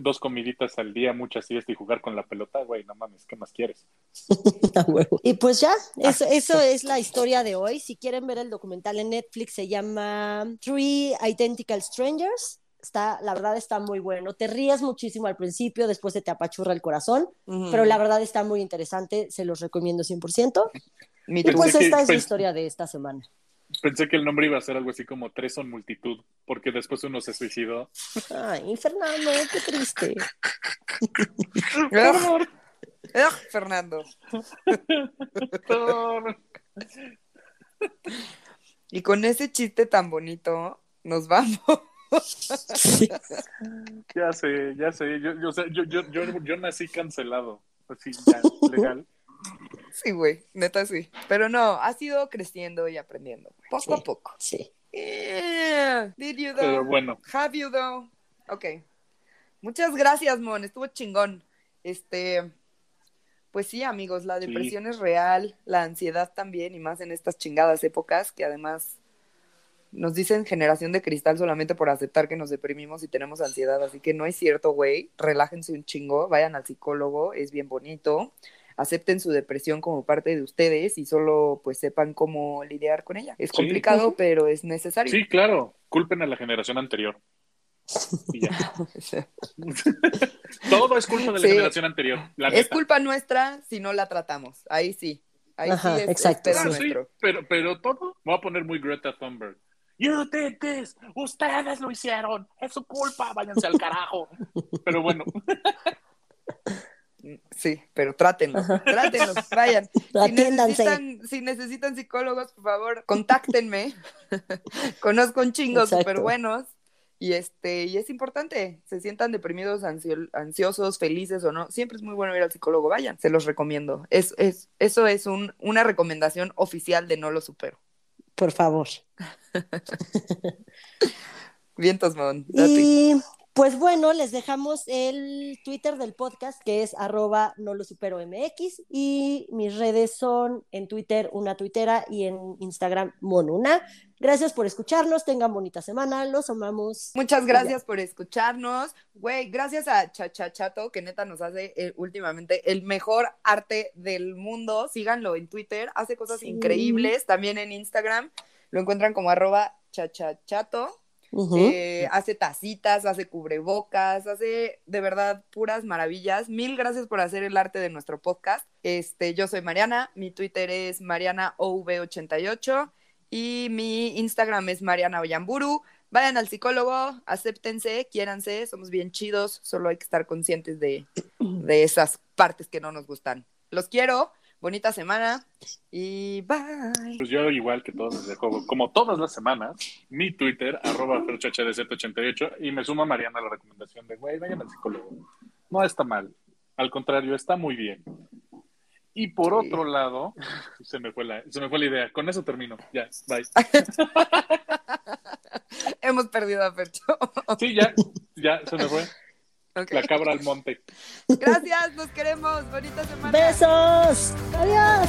Speaker 1: dos comiditas al día, muchas siesta y jugar con la pelota, güey, no mames, ¿qué más quieres? [laughs]
Speaker 2: y pues ya, eso, eso es la historia de hoy. Si quieren ver el documental en Netflix, se llama Three Identical Strangers. Está, la verdad está muy bueno. Te ríes muchísimo al principio, después se te apachurra el corazón, pero la verdad está muy interesante, se los recomiendo 100%. y pues esta es la historia de esta semana.
Speaker 1: Pensé que el nombre iba a ser algo así como Tres son multitud, porque después uno se suicidó.
Speaker 2: Ay, Fernando, qué triste. [laughs]
Speaker 3: Fernando. [laughs] y con ese chiste tan bonito, nos vamos.
Speaker 1: Ya sé, ya sé. Yo, yo, yo, yo, yo nací cancelado. Así, ya, [laughs] legal.
Speaker 3: Sí, güey, neta sí. Pero no, ha sido creciendo y aprendiendo. Poco a poco.
Speaker 2: Sí.
Speaker 3: Did you though?
Speaker 1: Pero bueno.
Speaker 3: Have you though? Ok. Muchas gracias, Mon. Estuvo chingón. Este. Pues sí, amigos, la depresión es real, la ansiedad también, y más en estas chingadas épocas que además nos dicen generación de cristal solamente por aceptar que nos deprimimos y tenemos ansiedad. Así que no es cierto, güey. Relájense un chingo, vayan al psicólogo, es bien bonito acepten su depresión como parte de ustedes y solo pues sepan cómo lidiar con ella. Es complicado, pero es necesario.
Speaker 1: Sí, claro, culpen a la generación anterior. [laughs] [laughs] Todo es culpa de la generación anterior.
Speaker 3: es culpa nuestra si no la tratamos. Ahí sí. Ahí sí es, exacto.
Speaker 1: pero, pero todo, voy a poner muy Greta Thunberg. You did this. Ustedes lo hicieron. Es su culpa. Váyanse al carajo. [laughs] Pero bueno.
Speaker 3: Sí, pero trátenlo, trátenlo, vayan. [laughs] Si necesitan, si necesitan, psicólogos, por favor, contáctenme. [laughs] Conozco un chingo súper buenos. Y este, y es importante, se sientan deprimidos, ansiosos, felices o no, siempre es muy bueno ir al psicólogo, vayan, se los recomiendo. Es, es, eso es un, una recomendación oficial de no lo supero.
Speaker 2: Por favor. [laughs]
Speaker 3: Vientos, Mon.
Speaker 2: Y pues bueno, les dejamos el Twitter del podcast que es arroba no lo supero MX y mis redes son en Twitter una tuitera y en Instagram monuna. Gracias por escucharnos, tengan bonita semana, los amamos.
Speaker 3: Muchas gracias por escucharnos. Güey, gracias a Chachachato que neta nos hace eh, últimamente el mejor arte del mundo. Síganlo en Twitter, hace cosas increíbles, también en Instagram. Lo encuentran como arroba chachachato eh, hace tacitas, hace cubrebocas, hace de verdad puras maravillas. Mil gracias por hacer el arte de nuestro podcast. Este, yo soy Mariana, mi Twitter es MarianaOV88 y mi Instagram es Mariana Oyamburu. Vayan al psicólogo, acéptense, quiéranse, somos bien chidos, solo hay que estar conscientes de, de esas partes que no nos gustan. Los quiero bonita semana y bye.
Speaker 1: Pues yo igual que todos dejo, como todas las semanas, mi Twitter, arroba 88 y me suma Mariana la recomendación de, güey, vayan al psicólogo. No está mal, al contrario, está muy bien. Y por otro lado, se me, fue la, se me fue la idea. Con eso termino. Ya, bye. [laughs]
Speaker 3: Hemos perdido a
Speaker 1: sí, ya, ya, se me fue. La cabra al monte.
Speaker 3: Gracias, nos queremos. Bonita semana.
Speaker 2: Besos. Adiós.